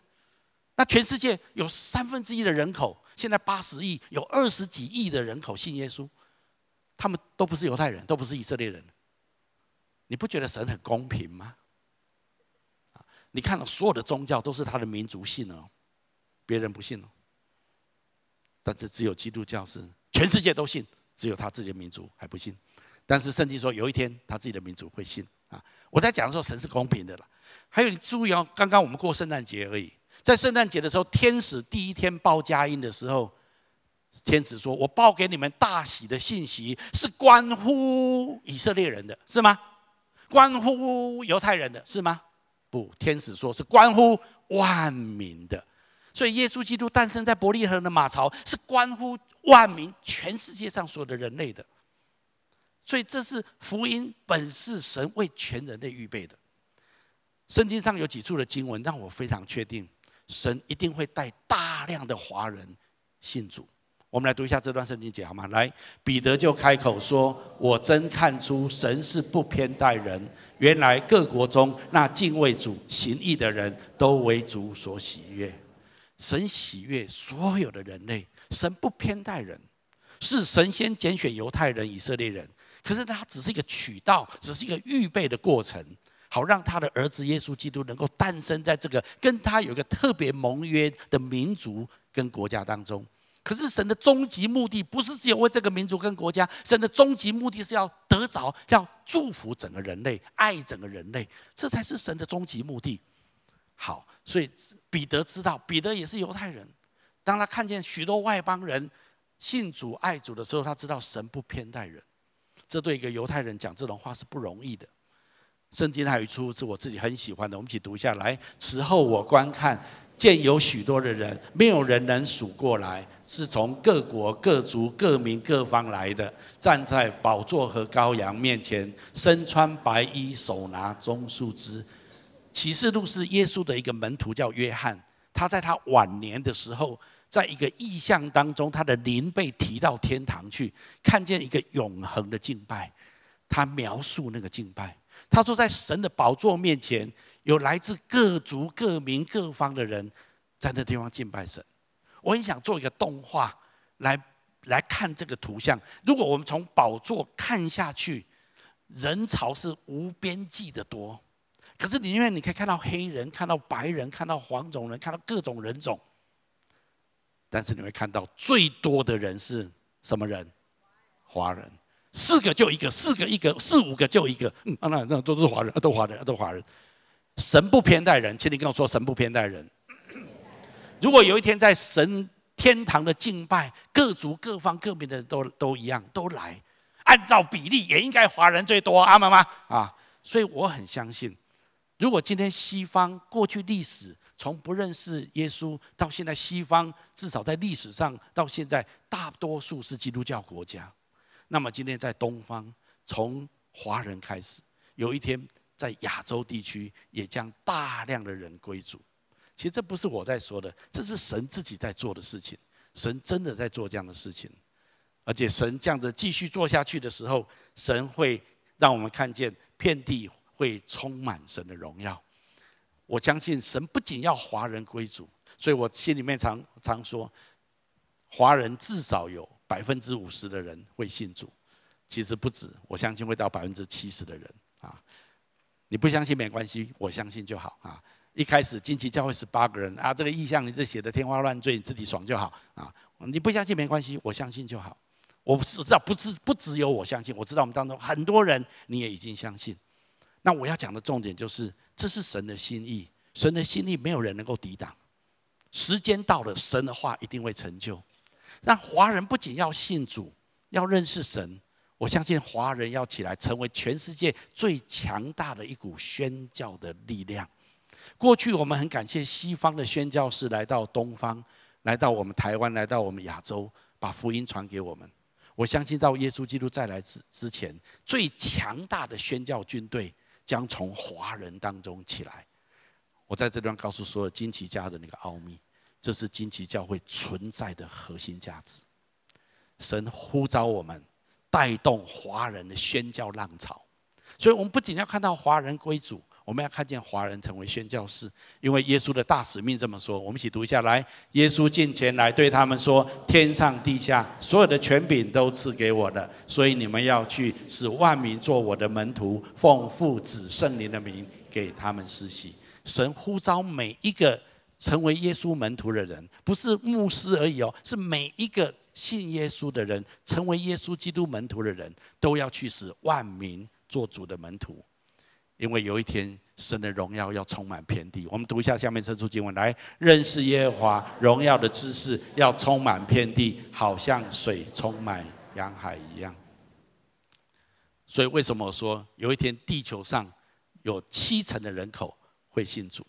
[SPEAKER 1] 那全世界有三分之一的人口，现在八十亿，有二十几亿的人口信耶稣，他们都不是犹太人，都不是以色列人。你不觉得神很公平吗？你看到所有的宗教都是他的民族信哦，别人不信哦。但是只有基督教是全世界都信，只有他自己的民族还不信。但是圣经说有一天他自己的民族会信啊！我在讲的时候，神是公平的了。还有你注意哦，刚刚我们过圣诞节而已，在圣诞节的时候，天使第一天报佳音的时候，天使说：“我报给你们大喜的信息，是关乎以色列人的，是吗？”关乎犹太人的是吗？不，天使说是关乎万民的。所以耶稣基督诞生在伯利恒的马槽，是关乎万民，全世界上所有的人类的。所以这是福音，本是神为全人类预备的。圣经上有几处的经文让我非常确定，神一定会带大量的华人信主。我们来读一下这段圣经节好吗？来，彼得就开口说：“我真看出神是不偏待人。原来各国中那敬畏主、行义的人都为主所喜悦。神喜悦所有的人类，神不偏待人。是神先拣选犹太人、以色列人，可是他只是一个渠道，只是一个预备的过程，好让他的儿子耶稣基督能够诞生在这个跟他有一个特别盟约的民族跟国家当中。”可是神的终极目的不是只有为这个民族跟国家，神的终极目的是要得着，要祝福整个人类，爱整个人类，这才是神的终极目的。好，所以彼得知道，彼得也是犹太人，当他看见许多外邦人信主爱主的时候，他知道神不偏待人。这对一个犹太人讲这种话是不容易的。圣经还有一处是我自己很喜欢的，我们一起读下来。此后我观看。见有许多的人，没有人能数过来，是从各国、各族、各民、各方来的，站在宝座和羔羊面前，身穿白衣，手拿棕树枝。启示录是耶稣的一个门徒叫约翰，他在他晚年的时候，在一个异象当中，他的灵被提到天堂去，看见一个永恒的敬拜。他描述那个敬拜，他说在神的宝座面前。有来自各族、各民、各方的人在那地方敬拜神。我很想做一个动画来来看这个图像。如果我们从宝座看下去，人潮是无边际的多。可是里面你可以看到黑人、看到白人、看到黄种人、看到各种人种。但是你会看到最多的人是什么人？华人，四个就一个，四个一个，四五个就一个。嗯，那那都是华人，都华人，都华人。神不偏待人，请你跟我说，神不偏待人。如果有一天在神天堂的敬拜，各族各方各民的人都都一样都来，按照比例也应该华人最多，阿妈妈？啊，所以我很相信，如果今天西方过去历史从不认识耶稣到现在，西方至少在历史上到现在大多数是基督教国家，那么今天在东方从华人开始，有一天。在亚洲地区也将大量的人归主，其实这不是我在说的，这是神自己在做的事情。神真的在做这样的事情，而且神这样子继续做下去的时候，神会让我们看见遍地会充满神的荣耀。我相信神不仅要华人归主，所以我心里面常常说，华人至少有百分之五十的人会信主，其实不止，我相信会到百分之七十的人啊。你不相信没关系，我相信就好啊！一开始惊奇教会十八个人啊，这个意象你这写的天花乱坠，你自己爽就好啊！你不相信没关系，我相信就好。我知道不是不只有我相信，我知道我们当中很多人你也已经相信。那我要讲的重点就是，这是神的心意，神的心意没有人能够抵挡。时间到了，神的话一定会成就。让华人不仅要信主，要认识神。我相信华人要起来，成为全世界最强大的一股宣教的力量。过去我们很感谢西方的宣教士来到东方，来到我们台湾，来到我们亚洲，把福音传给我们。我相信到耶稣基督再来之之前，最强大的宣教军队将从华人当中起来。我在这段告诉所有金奇家的那个奥秘，这是金奇教会存在的核心价值。神呼召我们。带动华人的宣教浪潮，所以我们不仅要看到华人归主。我们要看见华人成为宣教士，因为耶稣的大使命这么说。我们一起读一下来。耶稣近前来对他们说：“天上地下所有的权柄都赐给我的，所以你们要去，使万民做我的门徒，奉父子圣灵的名给他们施洗。”神呼召每一个成为耶稣门徒的人，不是牧师而已哦，是每一个信耶稣的人，成为耶稣基督门徒的人，都要去使万民做主的门徒。因为有一天，神的荣耀要充满遍地。我们读一下下面这处经文：来，认识耶和华荣耀的知识要充满遍地，好像水充满洋海一样。所以，为什么说有一天地球上有七成的人口会信主？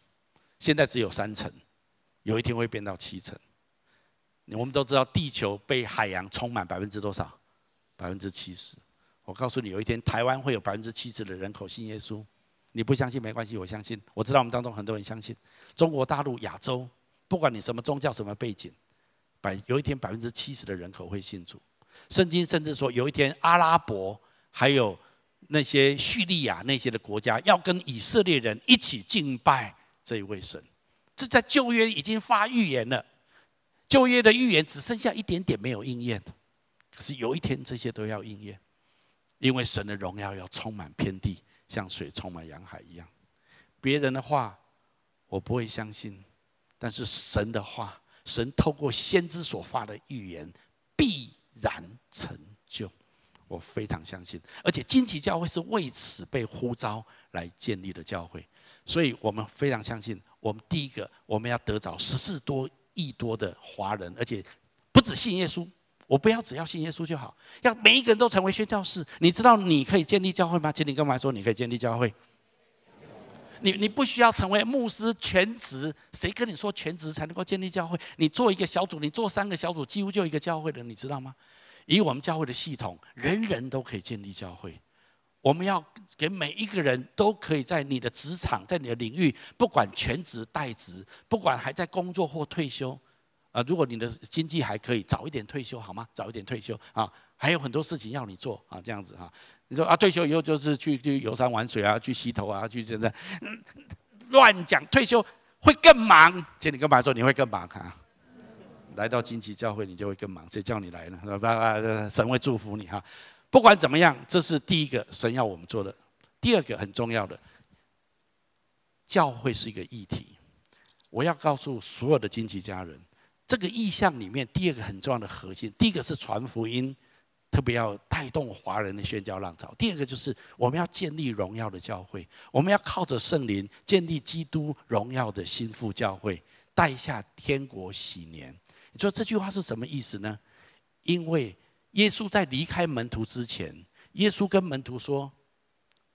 [SPEAKER 1] 现在只有三成，有一天会变到七成。我们都知道，地球被海洋充满百分之多少？百分之七十。我告诉你，有一天台湾会有百分之七十的人口信耶稣。你不相信没关系，我相信。我知道我们当中很多人相信。中国大陆、亚洲，不管你什么宗教、什么背景，百有一天百分之七十的人口会信主。圣经甚至说，有一天阿拉伯还有那些叙利亚那些的国家，要跟以色列人一起敬拜这一位神。这在旧约已经发预言了，旧约的预言只剩下一点点没有应验。可是有一天这些都要应验，因为神的荣耀要充满遍地。像水充满洋海一样，别人的话我不会相信，但是神的话，神透过先知所发的预言必然成就，我非常相信。而且金旗教会是为此被呼召来建立的教会，所以我们非常相信。我们第一个，我们要得着十四多亿多的华人，而且不止信耶稣。我不要只要信耶稣就好，要每一个人都成为宣教士。你知道你可以建立教会吗？请你跟我们说，你可以建立教会。你你不需要成为牧师全职，谁跟你说全职才能够建立教会？你做一个小组，你做三个小组，几乎就一个教会了，你知道吗？以我们教会的系统，人人都可以建立教会。我们要给每一个人都可以在你的职场，在你的领域，不管全职代职，不管还在工作或退休。啊，如果你的经济还可以，早一点退休好吗？早一点退休啊，还有很多事情要你做啊，这样子哈。你说啊，退休以后就是去去游山玩水啊，去洗头啊，去现在 *laughs* 乱讲，退休会更忙。请你干嘛说你会更忙哈？来到金旗教会，你就会更忙。谁叫你来呢？是吧？神会祝福你哈。不管怎么样，这是第一个神要我们做的。第二个很重要的，教会是一个议题。我要告诉所有的金旗家人。这个意象里面，第二个很重要的核心，第一个是传福音，特别要带动华人的宣教浪潮。第二个就是我们要建立荣耀的教会，我们要靠着圣灵建立基督荣耀的新妇教会，带下天国禧年。你说这句话是什么意思呢？因为耶稣在离开门徒之前，耶稣跟门徒说：“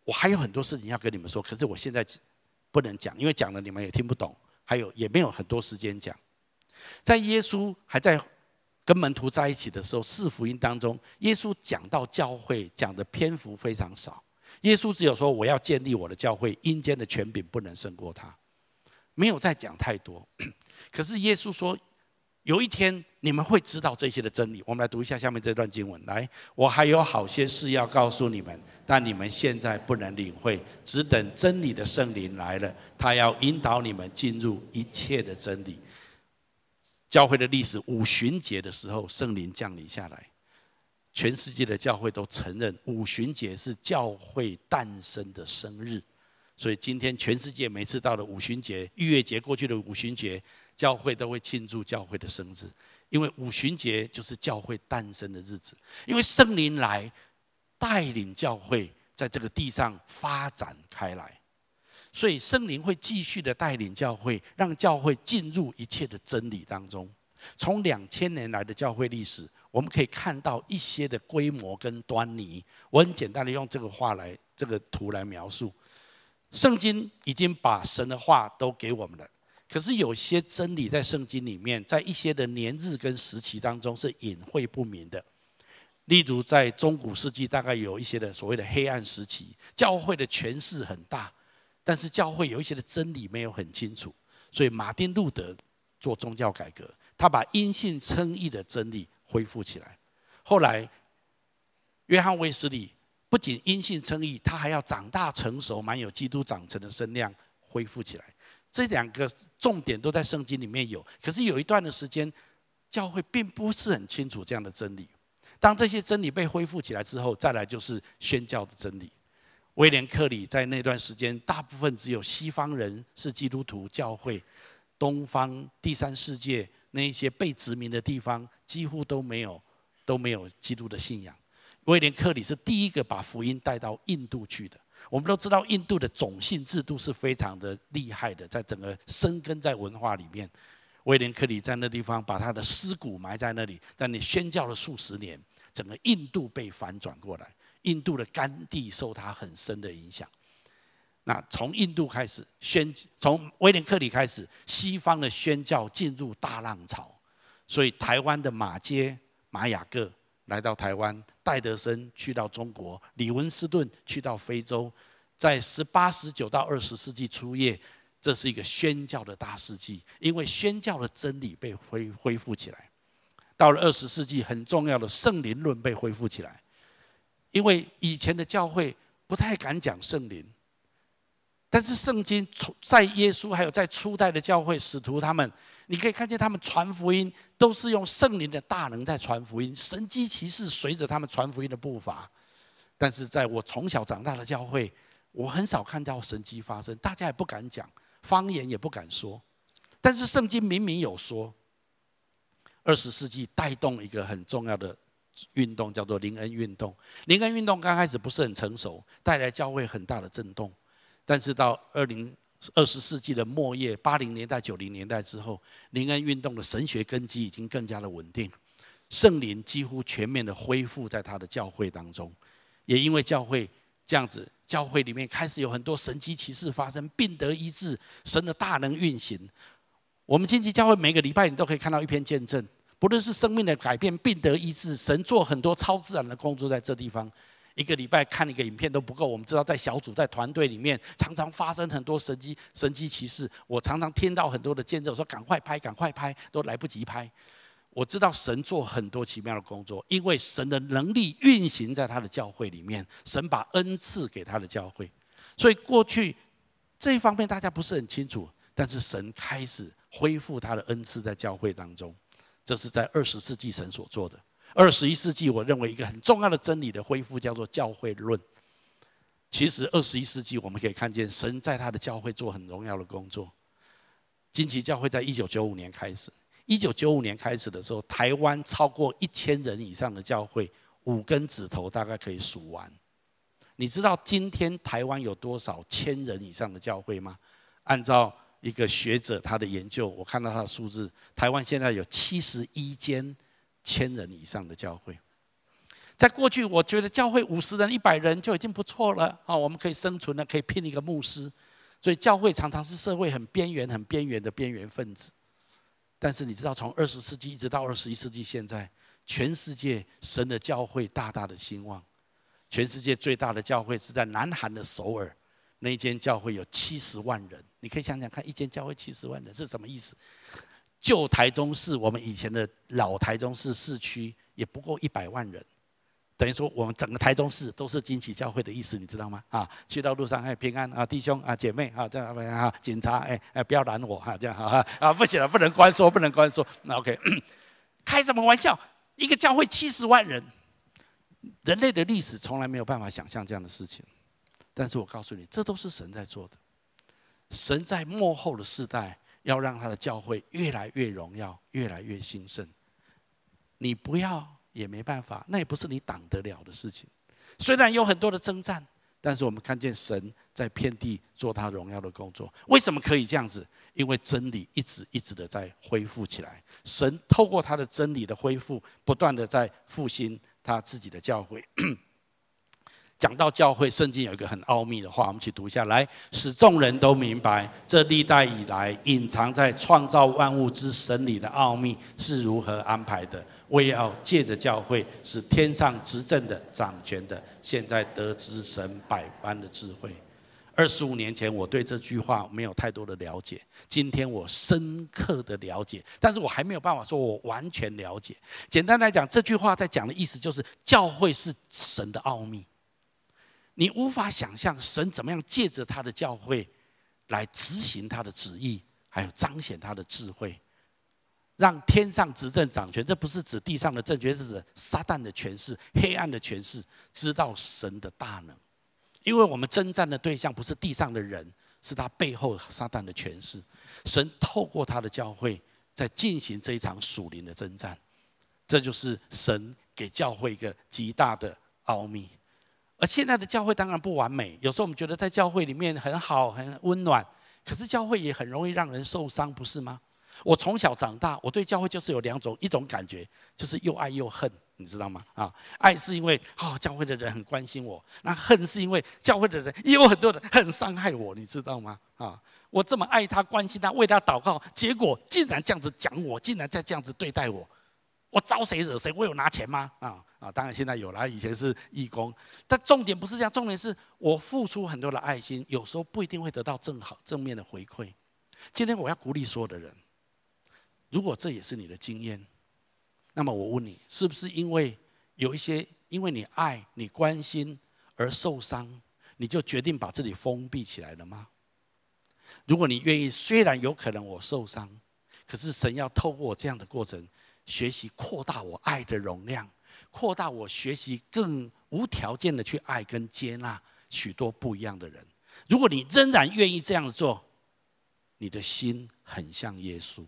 [SPEAKER 1] 我还有很多事情要跟你们说，可是我现在不能讲，因为讲了你们也听不懂，还有也没有很多时间讲。”在耶稣还在跟门徒在一起的时候，四福音当中，耶稣讲到教会讲的篇幅非常少。耶稣只有说：“我要建立我的教会，阴间的权柄不能胜过他。”没有再讲太多。*clears throat* 可是耶稣说：“有一天你们会知道这些的真理。”我们来读一下下面这段经文：“来，我还有好些事要告诉你们，但你们现在不能领会，只等真理的圣灵来了，他要引导你们进入一切的真理。”教会的历史，五旬节的时候，圣灵降临下来，全世界的教会都承认五旬节是教会诞生的生日，所以今天全世界每次到了五旬节、逾越节过去的五旬节，教会都会庆祝教会的生日，因为五旬节就是教会诞生的日子，因为圣灵来带领教会在这个地上发展开来。所以圣灵会继续的带领教会，让教会进入一切的真理当中。从两千年来的教会历史，我们可以看到一些的规模跟端倪。我很简单的用这个话来，这个图来描述。圣经已经把神的话都给我们了，可是有些真理在圣经里面，在一些的年日跟时期当中是隐晦不明的。例如在中古世纪，大概有一些的所谓的黑暗时期，教会的权势很大。但是教会有一些的真理没有很清楚，所以马丁路德做宗教改革，他把因信称义的真理恢复起来。后来，约翰卫斯理不仅因信称义，他还要长大成熟，满有基督长成的身量，恢复起来。这两个重点都在圣经里面有，可是有一段的时间，教会并不是很清楚这样的真理。当这些真理被恢复起来之后，再来就是宣教的真理。威廉克里在那段时间，大部分只有西方人是基督徒教会，东方第三世界那一些被殖民的地方几乎都没有都没有基督的信仰。威廉克里是第一个把福音带到印度去的。我们都知道，印度的种姓制度是非常的厉害的，在整个生根在文化里面。威廉克里在那地方把他的尸骨埋在那里，在那里宣教了数十年，整个印度被反转过来。印度的甘地受他很深的影响。那从印度开始宣，从威廉克里开始，西方的宣教进入大浪潮。所以台湾的马街、马雅各来到台湾，戴德生去到中国，李文斯顿去到非洲。在十八、十九到二十世纪初叶，这是一个宣教的大世纪，因为宣教的真理被恢恢复起来。到了二十世纪，很重要的圣灵论被恢复起来。因为以前的教会不太敢讲圣灵，但是圣经在耶稣还有在初代的教会使徒他们，你可以看见他们传福音都是用圣灵的大能在传福音，神迹奇事随着他们传福音的步伐。但是在我从小长大的教会，我很少看到神迹发生，大家也不敢讲方言，也不敢说。但是圣经明明有说，二十世纪带动一个很重要的。运动叫做灵恩运动，灵恩运动刚开始不是很成熟，带来教会很大的震动。但是到二零二十世纪的末叶，八零年代、九零年代之后，灵恩运动的神学根基已经更加的稳定，圣灵几乎全面的恢复在他的教会当中。也因为教会这样子，教会里面开始有很多神迹奇事发生，病得医治，神的大能运行。我们近期教会每个礼拜你都可以看到一篇见证。不论是生命的改变、病得医治，神做很多超自然的工作在这地方。一个礼拜看一个影片都不够。我们知道，在小组、在团队里面，常常发生很多神迹、神迹奇事。我常常听到很多的见证，说：“赶快拍，赶快拍，都来不及拍。”我知道神做很多奇妙的工作，因为神的能力运行在他的教会里面，神把恩赐给他的教会。所以过去这一方面大家不是很清楚，但是神开始恢复他的恩赐在教会当中。这是在二十世纪神所做的。二十一世纪，我认为一个很重要的真理的恢复叫做教会论。其实二十一世纪我们可以看见神在他的教会做很荣耀的工作。惊奇教会在一九九五年开始，一九九五年开始的时候，台湾超过一千人以上的教会，五根指头大概可以数完。你知道今天台湾有多少千人以上的教会吗？按照一个学者他的研究，我看到他的数字，台湾现在有七十一间千人以上的教会。在过去，我觉得教会五十人、一百人就已经不错了啊，我们可以生存了，可以聘一个牧师。所以教会常常是社会很边缘、很边缘的边缘分子。但是你知道，从二十世纪一直到二十一世纪，现在全世界神的教会大大的兴旺。全世界最大的教会是在南韩的首尔。那一间教会有七十万人，你可以想想看，一间教会七十万人是什么意思？旧台中市，我们以前的老台中市市区也不过一百万人，等于说我们整个台中市都是惊奇教会的意思，你知道吗？啊，去到路上哎，平安啊，弟兄啊，姐妹啊，这样啊，警察哎哎，不要拦我哈，这样哈啊，不行了，不能关说，不能关说，那 OK，*clears throat* 开什么玩笑？一个教会七十万人，人类的历史从来没有办法想象这样的事情。但是我告诉你，这都是神在做的。神在幕后的世代，要让他的教会越来越荣耀，越来越兴盛。你不要也没办法，那也不是你挡得了的事情。虽然有很多的征战，但是我们看见神在遍地做他荣耀的工作。为什么可以这样子？因为真理一直一直的在恢复起来。神透过他的真理的恢复，不断的在复兴他自己的教会。讲到教会，圣经有一个很奥秘的话，我们去读一下来，使众人都明白，这历代以来隐藏在创造万物之神里的奥秘是如何安排的。我也要借着教会，使天上执政的、掌权的，现在得知神百般的智慧。二十五年前，我对这句话没有太多的了解，今天我深刻的了解，但是我还没有办法说我完全了解。简单来讲，这句话在讲的意思就是，教会是神的奥秘。你无法想象神怎么样借着他的教会来执行他的旨意，还有彰显他的智慧，让天上执政掌权。这不是指地上的政权，是指撒旦的权势、黑暗的权势，知道神的大能。因为我们征战的对象不是地上的人，是他背后撒旦的权势。神透过他的教会，在进行这一场属灵的征战。这就是神给教会一个极大的奥秘。而现在的教会当然不完美，有时候我们觉得在教会里面很好、很温暖，可是教会也很容易让人受伤，不是吗？我从小长大，我对教会就是有两种，一种感觉就是又爱又恨，你知道吗？啊，爱是因为啊，教会的人很关心我；那恨是因为教会的人也有很多人很伤害我，你知道吗？啊，我这么爱他、关心他、为他祷告，结果竟然这样子讲我，竟然在这样子对待我。我招谁惹谁？我有拿钱吗？啊啊！当然现在有了，以前是义工。但重点不是这样，重点是我付出很多的爱心，有时候不一定会得到正好正面的回馈。今天我要鼓励所有的人，如果这也是你的经验，那么我问你，是不是因为有一些因为你爱你关心而受伤，你就决定把自己封闭起来了吗？如果你愿意，虽然有可能我受伤，可是神要透过我这样的过程。学习扩大我爱的容量，扩大我学习更无条件的去爱跟接纳许多不一样的人。如果你仍然愿意这样做，你的心很像耶稣。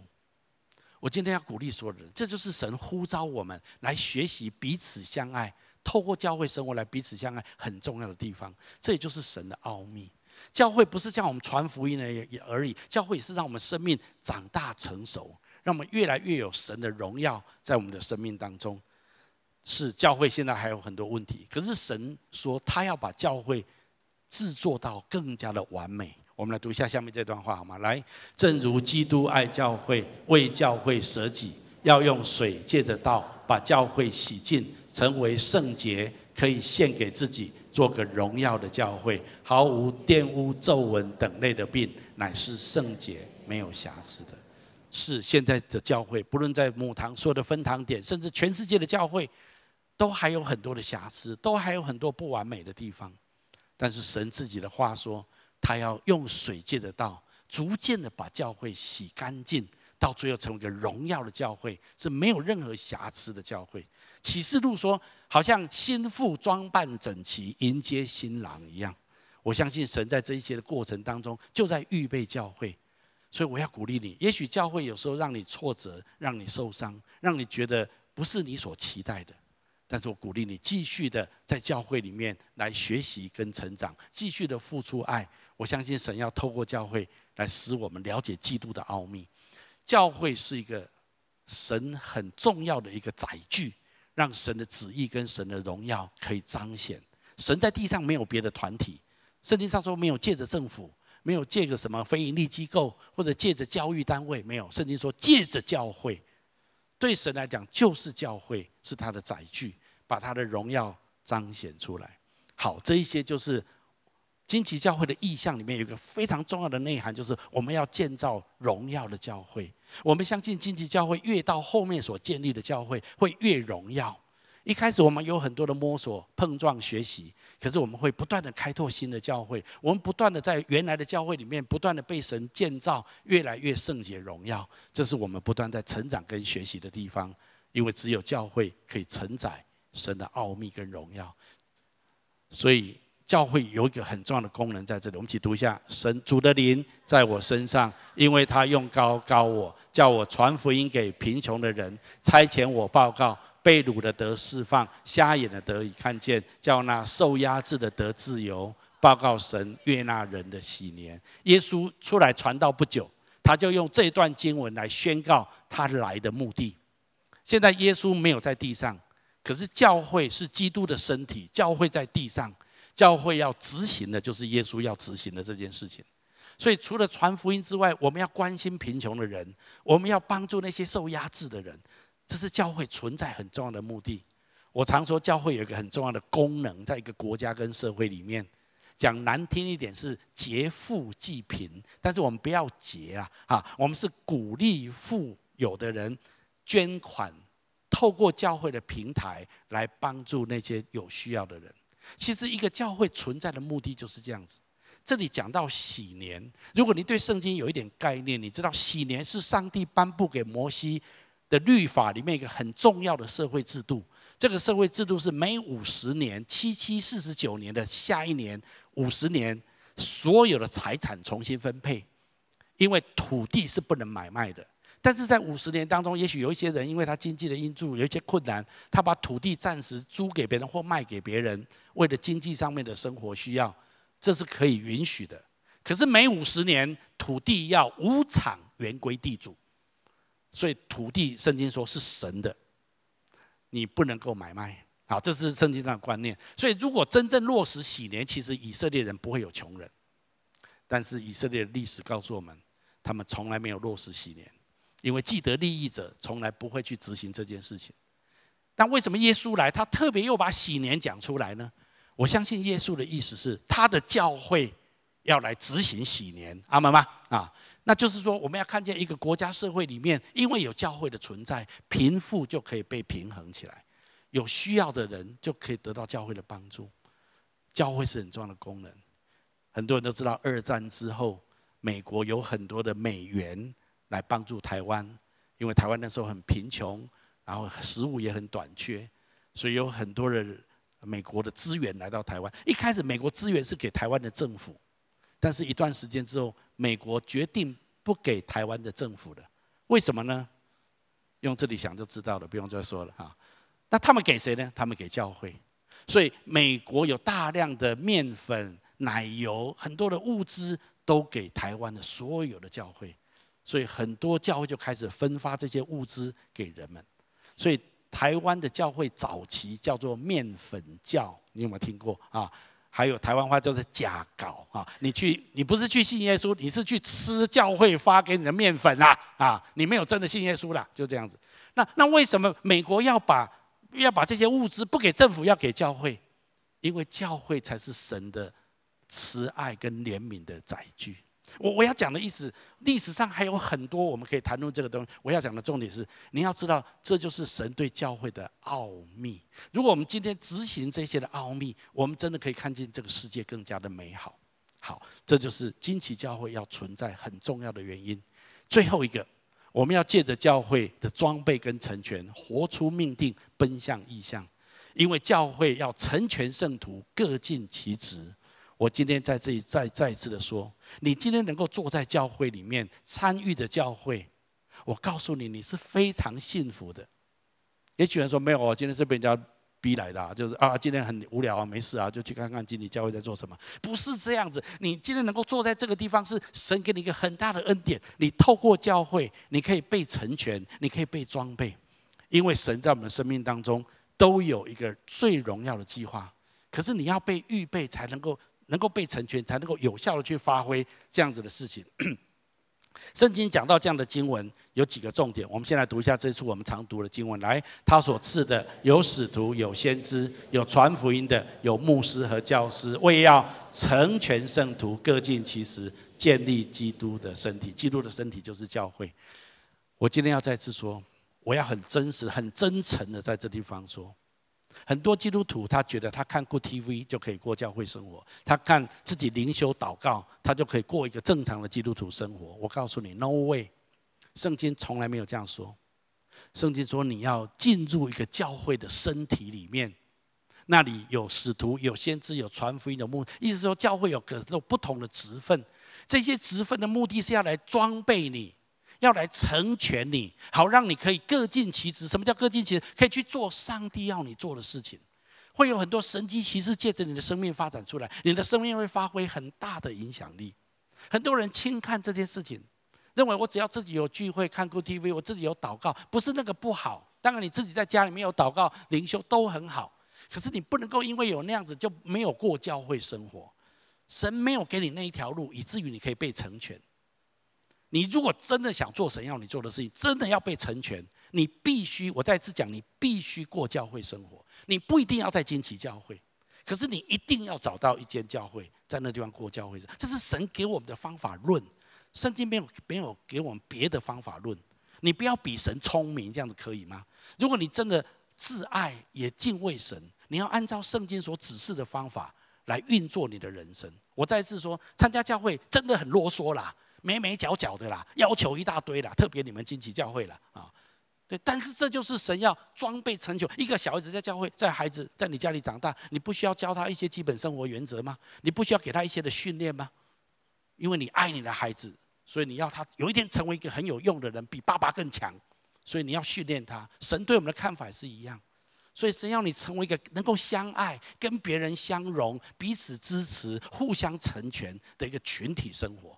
[SPEAKER 1] 我今天要鼓励所有人，这就是神呼召我们来学习彼此相爱，透过教会生活来彼此相爱很重要的地方。这也就是神的奥秘。教会不是叫我们传福音而已，教会也是让我们生命长大成熟。让我们越来越有神的荣耀在我们的生命当中。是教会现在还有很多问题，可是神说他要把教会制作到更加的完美。我们来读一下下面这段话好吗？来，正如基督爱教会，为教会舍己，要用水借着道把教会洗净，成为圣洁，可以献给自己，做个荣耀的教会，毫无玷污、皱纹等类的病，乃是圣洁、没有瑕疵的。是现在的教会，不论在母堂、所有的分堂点，甚至全世界的教会，都还有很多的瑕疵，都还有很多不完美的地方。但是神自己的话说，他要用水借着道，逐渐的把教会洗干净，到最后成为一个荣耀的教会，是没有任何瑕疵的教会。启示录说，好像新妇装扮整齐迎接新郎一样。我相信神在这一些的过程当中，就在预备教会。所以我要鼓励你，也许教会有时候让你挫折，让你受伤，让你觉得不是你所期待的。但是我鼓励你继续的在教会里面来学习跟成长，继续的付出爱。我相信神要透过教会来使我们了解基督的奥秘。教会是一个神很重要的一个载具，让神的旨意跟神的荣耀可以彰显。神在地上没有别的团体，圣经上说没有借着政府。没有借着什么非营利机构，或者借着教育单位，没有。圣经说借着教会，对神来讲就是教会是他的载具，把他的荣耀彰显出来。好，这一些就是惊奇教会的意向里面有一个非常重要的内涵，就是我们要建造荣耀的教会。我们相信惊奇教会越到后面所建立的教会会越荣耀。一开始我们有很多的摸索、碰撞、学习。可是我们会不断的开拓新的教会，我们不断的在原来的教会里面不断的被神建造，越来越圣洁荣耀。这是我们不断在成长跟学习的地方，因为只有教会可以承载神的奥秘跟荣耀。所以教会有一个很重要的功能在这里，我们一起读一下：神主的灵在我身上，因为他用高高我，叫我传福音给贫穷的人，差遣我报告。被掳的得释放，瞎眼的得以看见，叫那受压制的得自由，报告神悦纳人的喜年。耶稣出来传道不久，他就用这段经文来宣告他来的目的。现在耶稣没有在地上，可是教会是基督的身体，教会在地上，教会要执行的就是耶稣要执行的这件事情。所以除了传福音之外，我们要关心贫穷的人，我们要帮助那些受压制的人。这是教会存在很重要的目的。我常说，教会有一个很重要的功能，在一个国家跟社会里面，讲难听一点是劫富济贫，但是我们不要劫啊，啊，我们是鼓励富有的人捐款，透过教会的平台来帮助那些有需要的人。其实一个教会存在的目的就是这样子。这里讲到喜年，如果你对圣经有一点概念，你知道喜年是上帝颁布给摩西的律法里面一个很重要的社会制度。这个社会制度是每五十年，七七四十九年的下一年五十年，所有的财产重新分配，因为土地是不能买卖的。但是在五十年当中，也许有一些人因为他经济的因素有一些困难，他把土地暂时租给别人或卖给别人，为了经济上面的生活需要。这是可以允许的，可是每五十年土地要无偿原归地主，所以土地圣经说是神的，你不能够买卖。好，这是圣经上的观念。所以如果真正落实洗年，其实以色列人不会有穷人。但是以色列的历史告诉我们，他们从来没有落实洗年，因为既得利益者从来不会去执行这件事情。但为什么耶稣来，他特别又把洗年讲出来呢？我相信耶稣的意思是，他的教会要来执行洗年，阿门吗？啊，那就是说，我们要看见一个国家社会里面，因为有教会的存在，贫富就可以被平衡起来，有需要的人就可以得到教会的帮助。教会是很重要的功能。很多人都知道，二战之后，美国有很多的美元来帮助台湾，因为台湾那时候很贫穷，然后食物也很短缺，所以有很多人。美国的资源来到台湾，一开始美国资源是给台湾的政府，但是一段时间之后，美国决定不给台湾的政府了，为什么呢？用这里想就知道了，不用再说了哈。那他们给谁呢？他们给教会，所以美国有大量的面粉、奶油，很多的物资都给台湾的所有的教会，所以很多教会就开始分发这些物资给人们，所以。台湾的教会早期叫做面粉教，你有没有听过啊？还有台湾话叫做假搞啊！你去，你不是去信耶稣，你是去吃教会发给你的面粉啦啊！你没有真的信耶稣啦，就这样子。那那为什么美国要把要把这些物资不给政府，要给教会？因为教会才是神的慈爱跟怜悯的载具。我我要讲的意思，历史上还有很多我们可以谈论这个东西。我要讲的重点是，你要知道，这就是神对教会的奥秘。如果我们今天执行这些的奥秘，我们真的可以看见这个世界更加的美好。好，这就是惊奇教会要存在很重要的原因。最后一个，我们要借着教会的装备跟成全，活出命定，奔向异象。因为教会要成全圣徒，各尽其职。我今天在这里再再一次的说，你今天能够坐在教会里面参与的教会，我告诉你，你是非常幸福的。也许人说没有，我今天是被人家逼来的，就是啊，今天很无聊啊，没事啊，就去看看今天教会在做什么。不是这样子，你今天能够坐在这个地方，是神给你一个很大的恩典。你透过教会，你可以被成全，你可以被装备，因为神在我们生命当中都有一个最荣耀的计划。可是你要被预备，才能够。能够被成全，才能够有效的去发挥这样子的事情。*clears throat* 圣经讲到这样的经文有几个重点，我们先来读一下这处我们常读的经文。来，他所赐的有使徒，有先知，有传福音的，有牧师和教师，为要成全圣徒，各尽其职，建立基督的身体。基督的身体就是教会。我今天要再次说，我要很真实、很真诚的在这地方说。很多基督徒他觉得他看过 TV 就可以过教会生活，他看自己灵修祷告，他就可以过一个正常的基督徒生活。我告诉你，No way，圣经从来没有这样说。圣经说你要进入一个教会的身体里面，那里有使徒、有先知、有传福音的目，意思说教会有各种不同的职分，这些职分的目的是要来装备你。要来成全你，好让你可以各尽其职。什么叫各尽其职？可以去做上帝要你做的事情，会有很多神迹奇事借着你的生命发展出来，你的生命会发挥很大的影响力。很多人轻看这件事情，认为我只要自己有聚会看过 TV，我自己有祷告，不是那个不好。当然你自己在家里面有祷告、灵修都很好，可是你不能够因为有那样子就没有过教会生活。神没有给你那一条路，以至于你可以被成全。你如果真的想做神要你做的事情，真的要被成全，你必须，我再次讲，你必须过教会生活。你不一定要在惊奇教会，可是你一定要找到一间教会，在那地方过教会生活。这是神给我们的方法论，圣经没有没有给我们别的方法论。你不要比神聪明，这样子可以吗？如果你真的自爱也敬畏神，你要按照圣经所指示的方法来运作你的人生。我再次说，参加教会真的很啰嗦啦，眉眉角角的啦，要求一大堆啦，特别你们惊奇教会啦啊，对。但是这就是神要装备成全一个小孩子在教会，在孩子在你家里长大，你不需要教他一些基本生活原则吗？你不需要给他一些的训练吗？因为你爱你的孩子，所以你要他有一天成为一个很有用的人，比爸爸更强。所以你要训练他。神对我们的看法也是一样。所以神要你成为一个能够相爱、跟别人相融、彼此支持、互相成全的一个群体生活，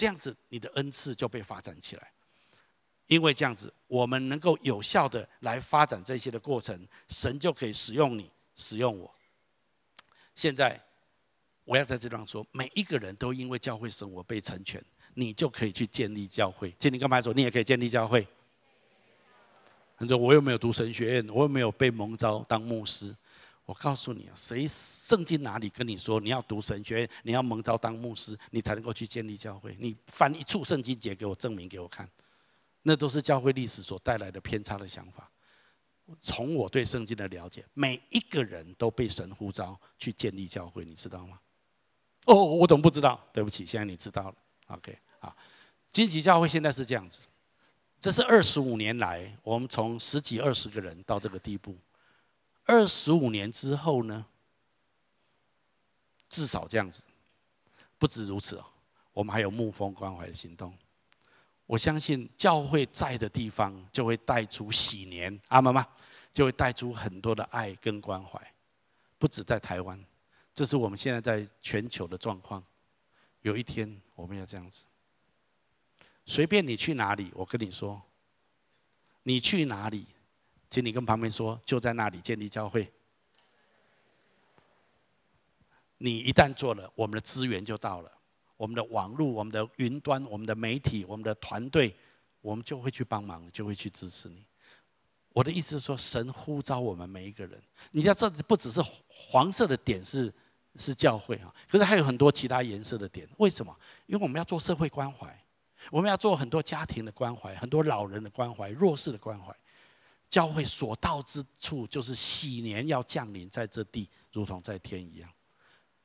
[SPEAKER 1] 这样子你的恩赐就被发展起来。因为这样子，我们能够有效的来发展这些的过程，神就可以使用你，使用我。现在我要在这段说，每一个人都因为教会生活被成全，你就可以去建立教会。建立干嘛说？你也可以建立教会。很多我又没有读神学院，我又没有被蒙召当牧师。我告诉你啊，谁圣经哪里跟你说你要读神学，你要蒙召当牧师，你才能够去建立教会？你翻一处圣经节给我证明给我看，那都是教会历史所带来的偏差的想法。从我对圣经的了解，每一个人都被神呼召去建立教会，你知道吗？哦，我怎么不知道？对不起，现在你知道了。OK，好，惊奇教会现在是这样子。这是二十五年来，我们从十几二十个人到这个地步。二十五年之后呢？至少这样子，不止如此哦。我们还有牧风关怀的行动。我相信教会在的地方，就会带出喜年，阿妈妈？就会带出很多的爱跟关怀。不止在台湾，这是我们现在在全球的状况。有一天，我们要这样子。随便你去哪里，我跟你说，你去哪里，请你跟旁边说，就在那里建立教会。你一旦做了，我们的资源就到了，我们的网络、我们的云端、我们的媒体、我们的团队，我们就会去帮忙，就会去支持你。我的意思是说，神呼召我们每一个人。你知道，这不只是黄色的点是是教会啊，可是还有很多其他颜色的点。为什么？因为我们要做社会关怀。我们要做很多家庭的关怀，很多老人的关怀，弱势的关怀。教会所到之处，就是喜年要降临在这地，如同在天一样。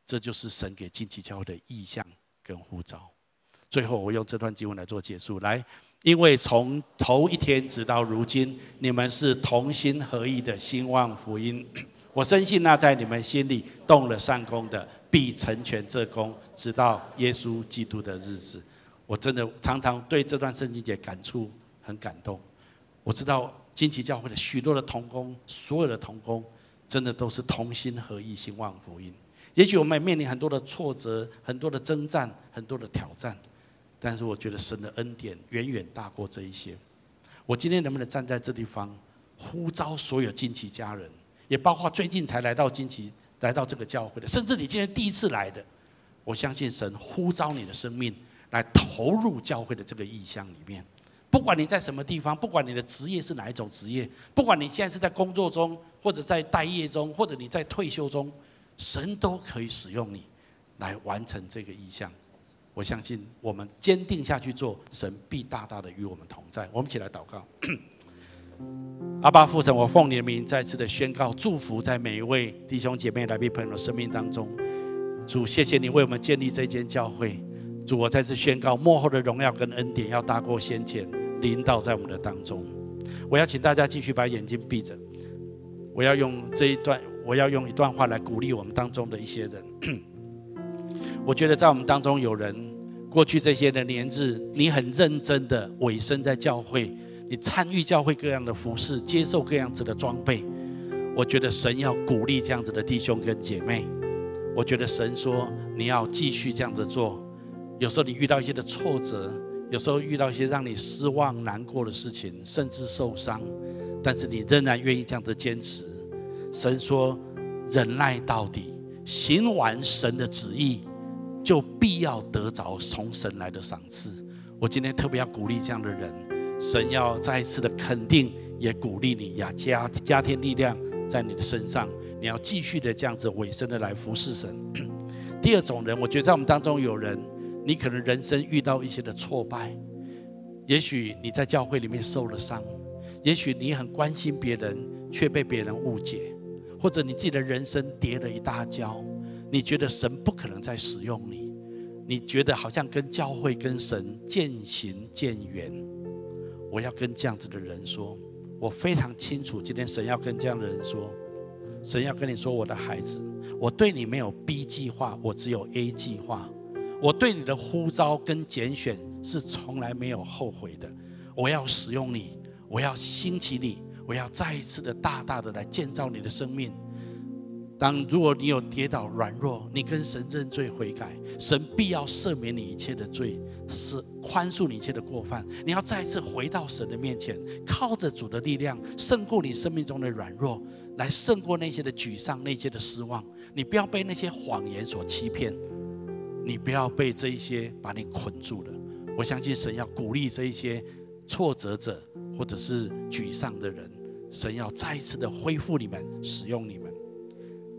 [SPEAKER 1] 这就是神给惊奇教会的意向跟呼召。最后，我用这段经文来做结束。来，因为从头一天直到如今，你们是同心合意的兴旺福音。我深信那在你们心里动了善工的，必成全这工，直到耶稣基督的日子。我真的常常对这段圣经节感触很感动。我知道金奇教会的许多的同工，所有的同工，真的都是同心合意兴旺福音。也许我们面临很多的挫折、很多的征战、很多的挑战，但是我觉得神的恩典远远大过这一些。我今天能不能站在这地方，呼召所有惊奇家人，也包括最近才来到惊奇、来到这个教会的，甚至你今天第一次来的，我相信神呼召你的生命。来投入教会的这个意向里面，不管你在什么地方，不管你的职业是哪一种职业，不管你现在是在工作中，或者在待业中，或者你在退休中，神都可以使用你来完成这个意向。我相信我们坚定下去做，神必大大的与我们同在。我们一起来祷告。*coughs* 阿爸父神，我奉你的名再次的宣告祝福在每一位弟兄姐妹、来宾朋友的生命当中。主，谢谢你为我们建立这间教会。主，我再次宣告，幕后的荣耀跟恩典要大过先前，临到在我们的当中。我要请大家继续把眼睛闭着。我要用这一段，我要用一段话来鼓励我们当中的一些人。*clears throat* 我觉得在我们当中有人，过去这些的年日，你很认真的委身在教会，你参与教会各样的服事，接受各样子的装备。我觉得神要鼓励这样子的弟兄跟姐妹。我觉得神说，你要继续这样子做。有时候你遇到一些的挫折，有时候遇到一些让你失望、难过的事情，甚至受伤，但是你仍然愿意这样子坚持。神说：“忍耐到底，行完神的旨意，就必要得着从神来的赏赐。”我今天特别要鼓励这样的人，神要再一次的肯定，也鼓励你呀，加加添力量在你的身上，你要继续的这样子委身的来服侍神。第二种人，我觉得在我们当中有人。你可能人生遇到一些的挫败，也许你在教会里面受了伤，也许你很关心别人却被别人误解，或者你自己的人生跌了一大跤，你觉得神不可能再使用你，你觉得好像跟教会跟神渐行渐远。我要跟这样子的人说，我非常清楚，今天神要跟这样的人说，神要跟你说，我的孩子，我对你没有 B 计划，我只有 A 计划。我对你的呼召跟拣选是从来没有后悔的。我要使用你，我要兴起你。我要再一次的大大的来建造你的生命。当如果你有跌倒软弱，你跟神认罪悔改，神必要赦免你一切的罪，是宽恕你一切的过犯。你要再一次回到神的面前，靠着主的力量胜过你生命中的软弱，来胜过那些的沮丧、那些的失望。你不要被那些谎言所欺骗，你不要被这一些把你捆住了。我相信神要鼓励这一些挫折者。或者是沮丧的人，神要再一次的恢复你们，使用你们。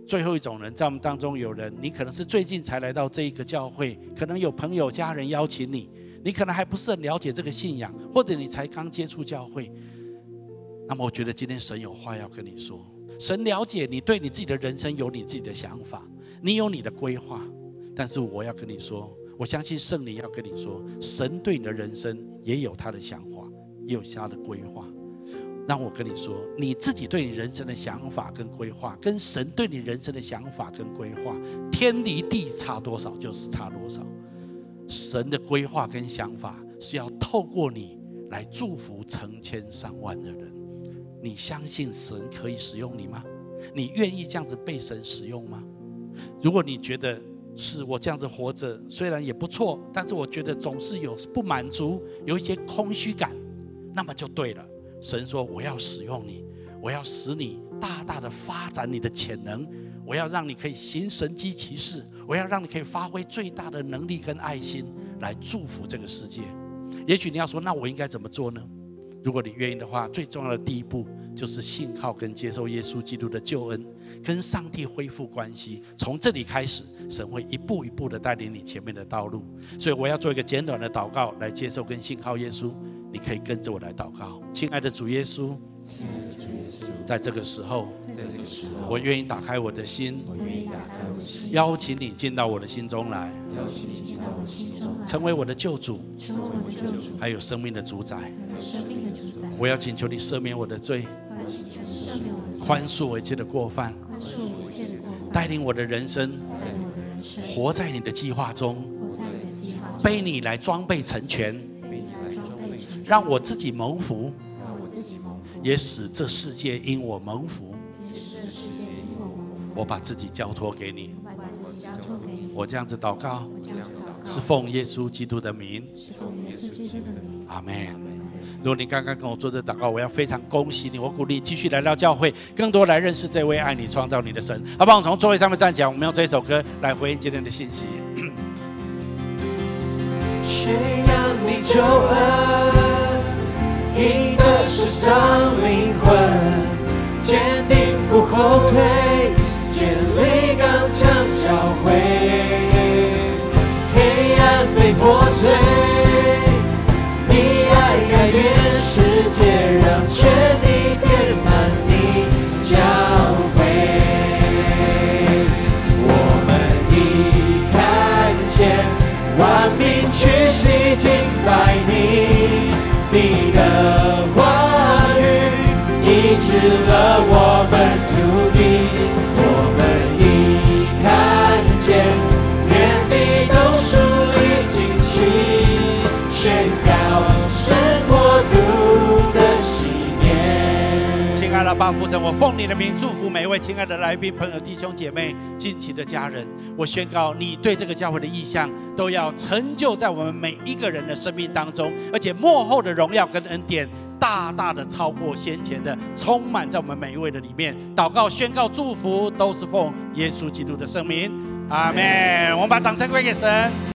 [SPEAKER 1] 最后一种人，在我们当中有人，你可能是最近才来到这一个教会，可能有朋友、家人邀请你，你可能还不是很了解这个信仰，或者你才刚接触教会。那么，我觉得今天神有话要跟你说。神了解你对你自己的人生有你自己的想法，你有你的规划，但是我要跟你说，我相信圣灵要跟你说，神对你的人生也有他的想法。也有其他的规划，让我跟你说，你自己对你人生的想法跟规划，跟神对你人生的想法跟规划，天离地差多少就是差多少。神的规划跟想法是要透过你来祝福成千上万的人。你相信神可以使用你吗？你愿意这样子被神使用吗？如果你觉得是我这样子活着，虽然也不错，但是我觉得总是有不满足，有一些空虚感。那么就对了。神说：“我要使用你，我要使你大大的发展你的潜能，我要让你可以行神迹奇事，我要让你可以发挥最大的能力跟爱心来祝福这个世界。”也许你要说：“那我应该怎么做呢？”如果你愿意的话，最重要的第一步就是信靠跟接受耶稣基督的救恩，跟上帝恢复关系。从这里开始，神会一步一步的带领你前面的道路。所以我要做一个简短的祷告，来接受跟信靠耶稣。你可以跟着我来祷告，亲爱的主耶稣，在这个时候，我愿意打开我的心，邀请你进到我的心中来，成为我的救主，还有生命的主宰。我要请求你赦免我的罪，宽恕我一切的过犯，带领我的人生，活在你的计划中，被你来装备成全。让我自己蒙福，也使这世界因我蒙福。我把自己交托给你，我这样子祷告，是奉耶稣基督的名。阿门。如果你刚刚跟我做这祷告，我要非常恭喜你，我鼓励你继续来到教会，更多来认识这位爱你、创造你的神。好不好？我从座位上面站起来，我们用这一首歌来回应今天的信息。谁让你救恩。赢的是伤灵魂，坚定不后退，建立刚强教会，黑暗被破碎，也，让全地遍满你教会。我们已看见万民屈膝敬拜你。你的话语医治了我们土年。亲爱的爸父神，我奉你的名祝福每一位亲爱的来宾、朋友、弟兄姐妹、近亲的家人。我宣告，你对这个教会的意向都要成就在我们每一个人的生命当中，而且幕后的荣耀跟恩典大大的超过先前的，充满在我们每一位的里面。祷告、宣告、祝福，都是奉耶稣基督的圣名，阿门。我们把掌声归给神。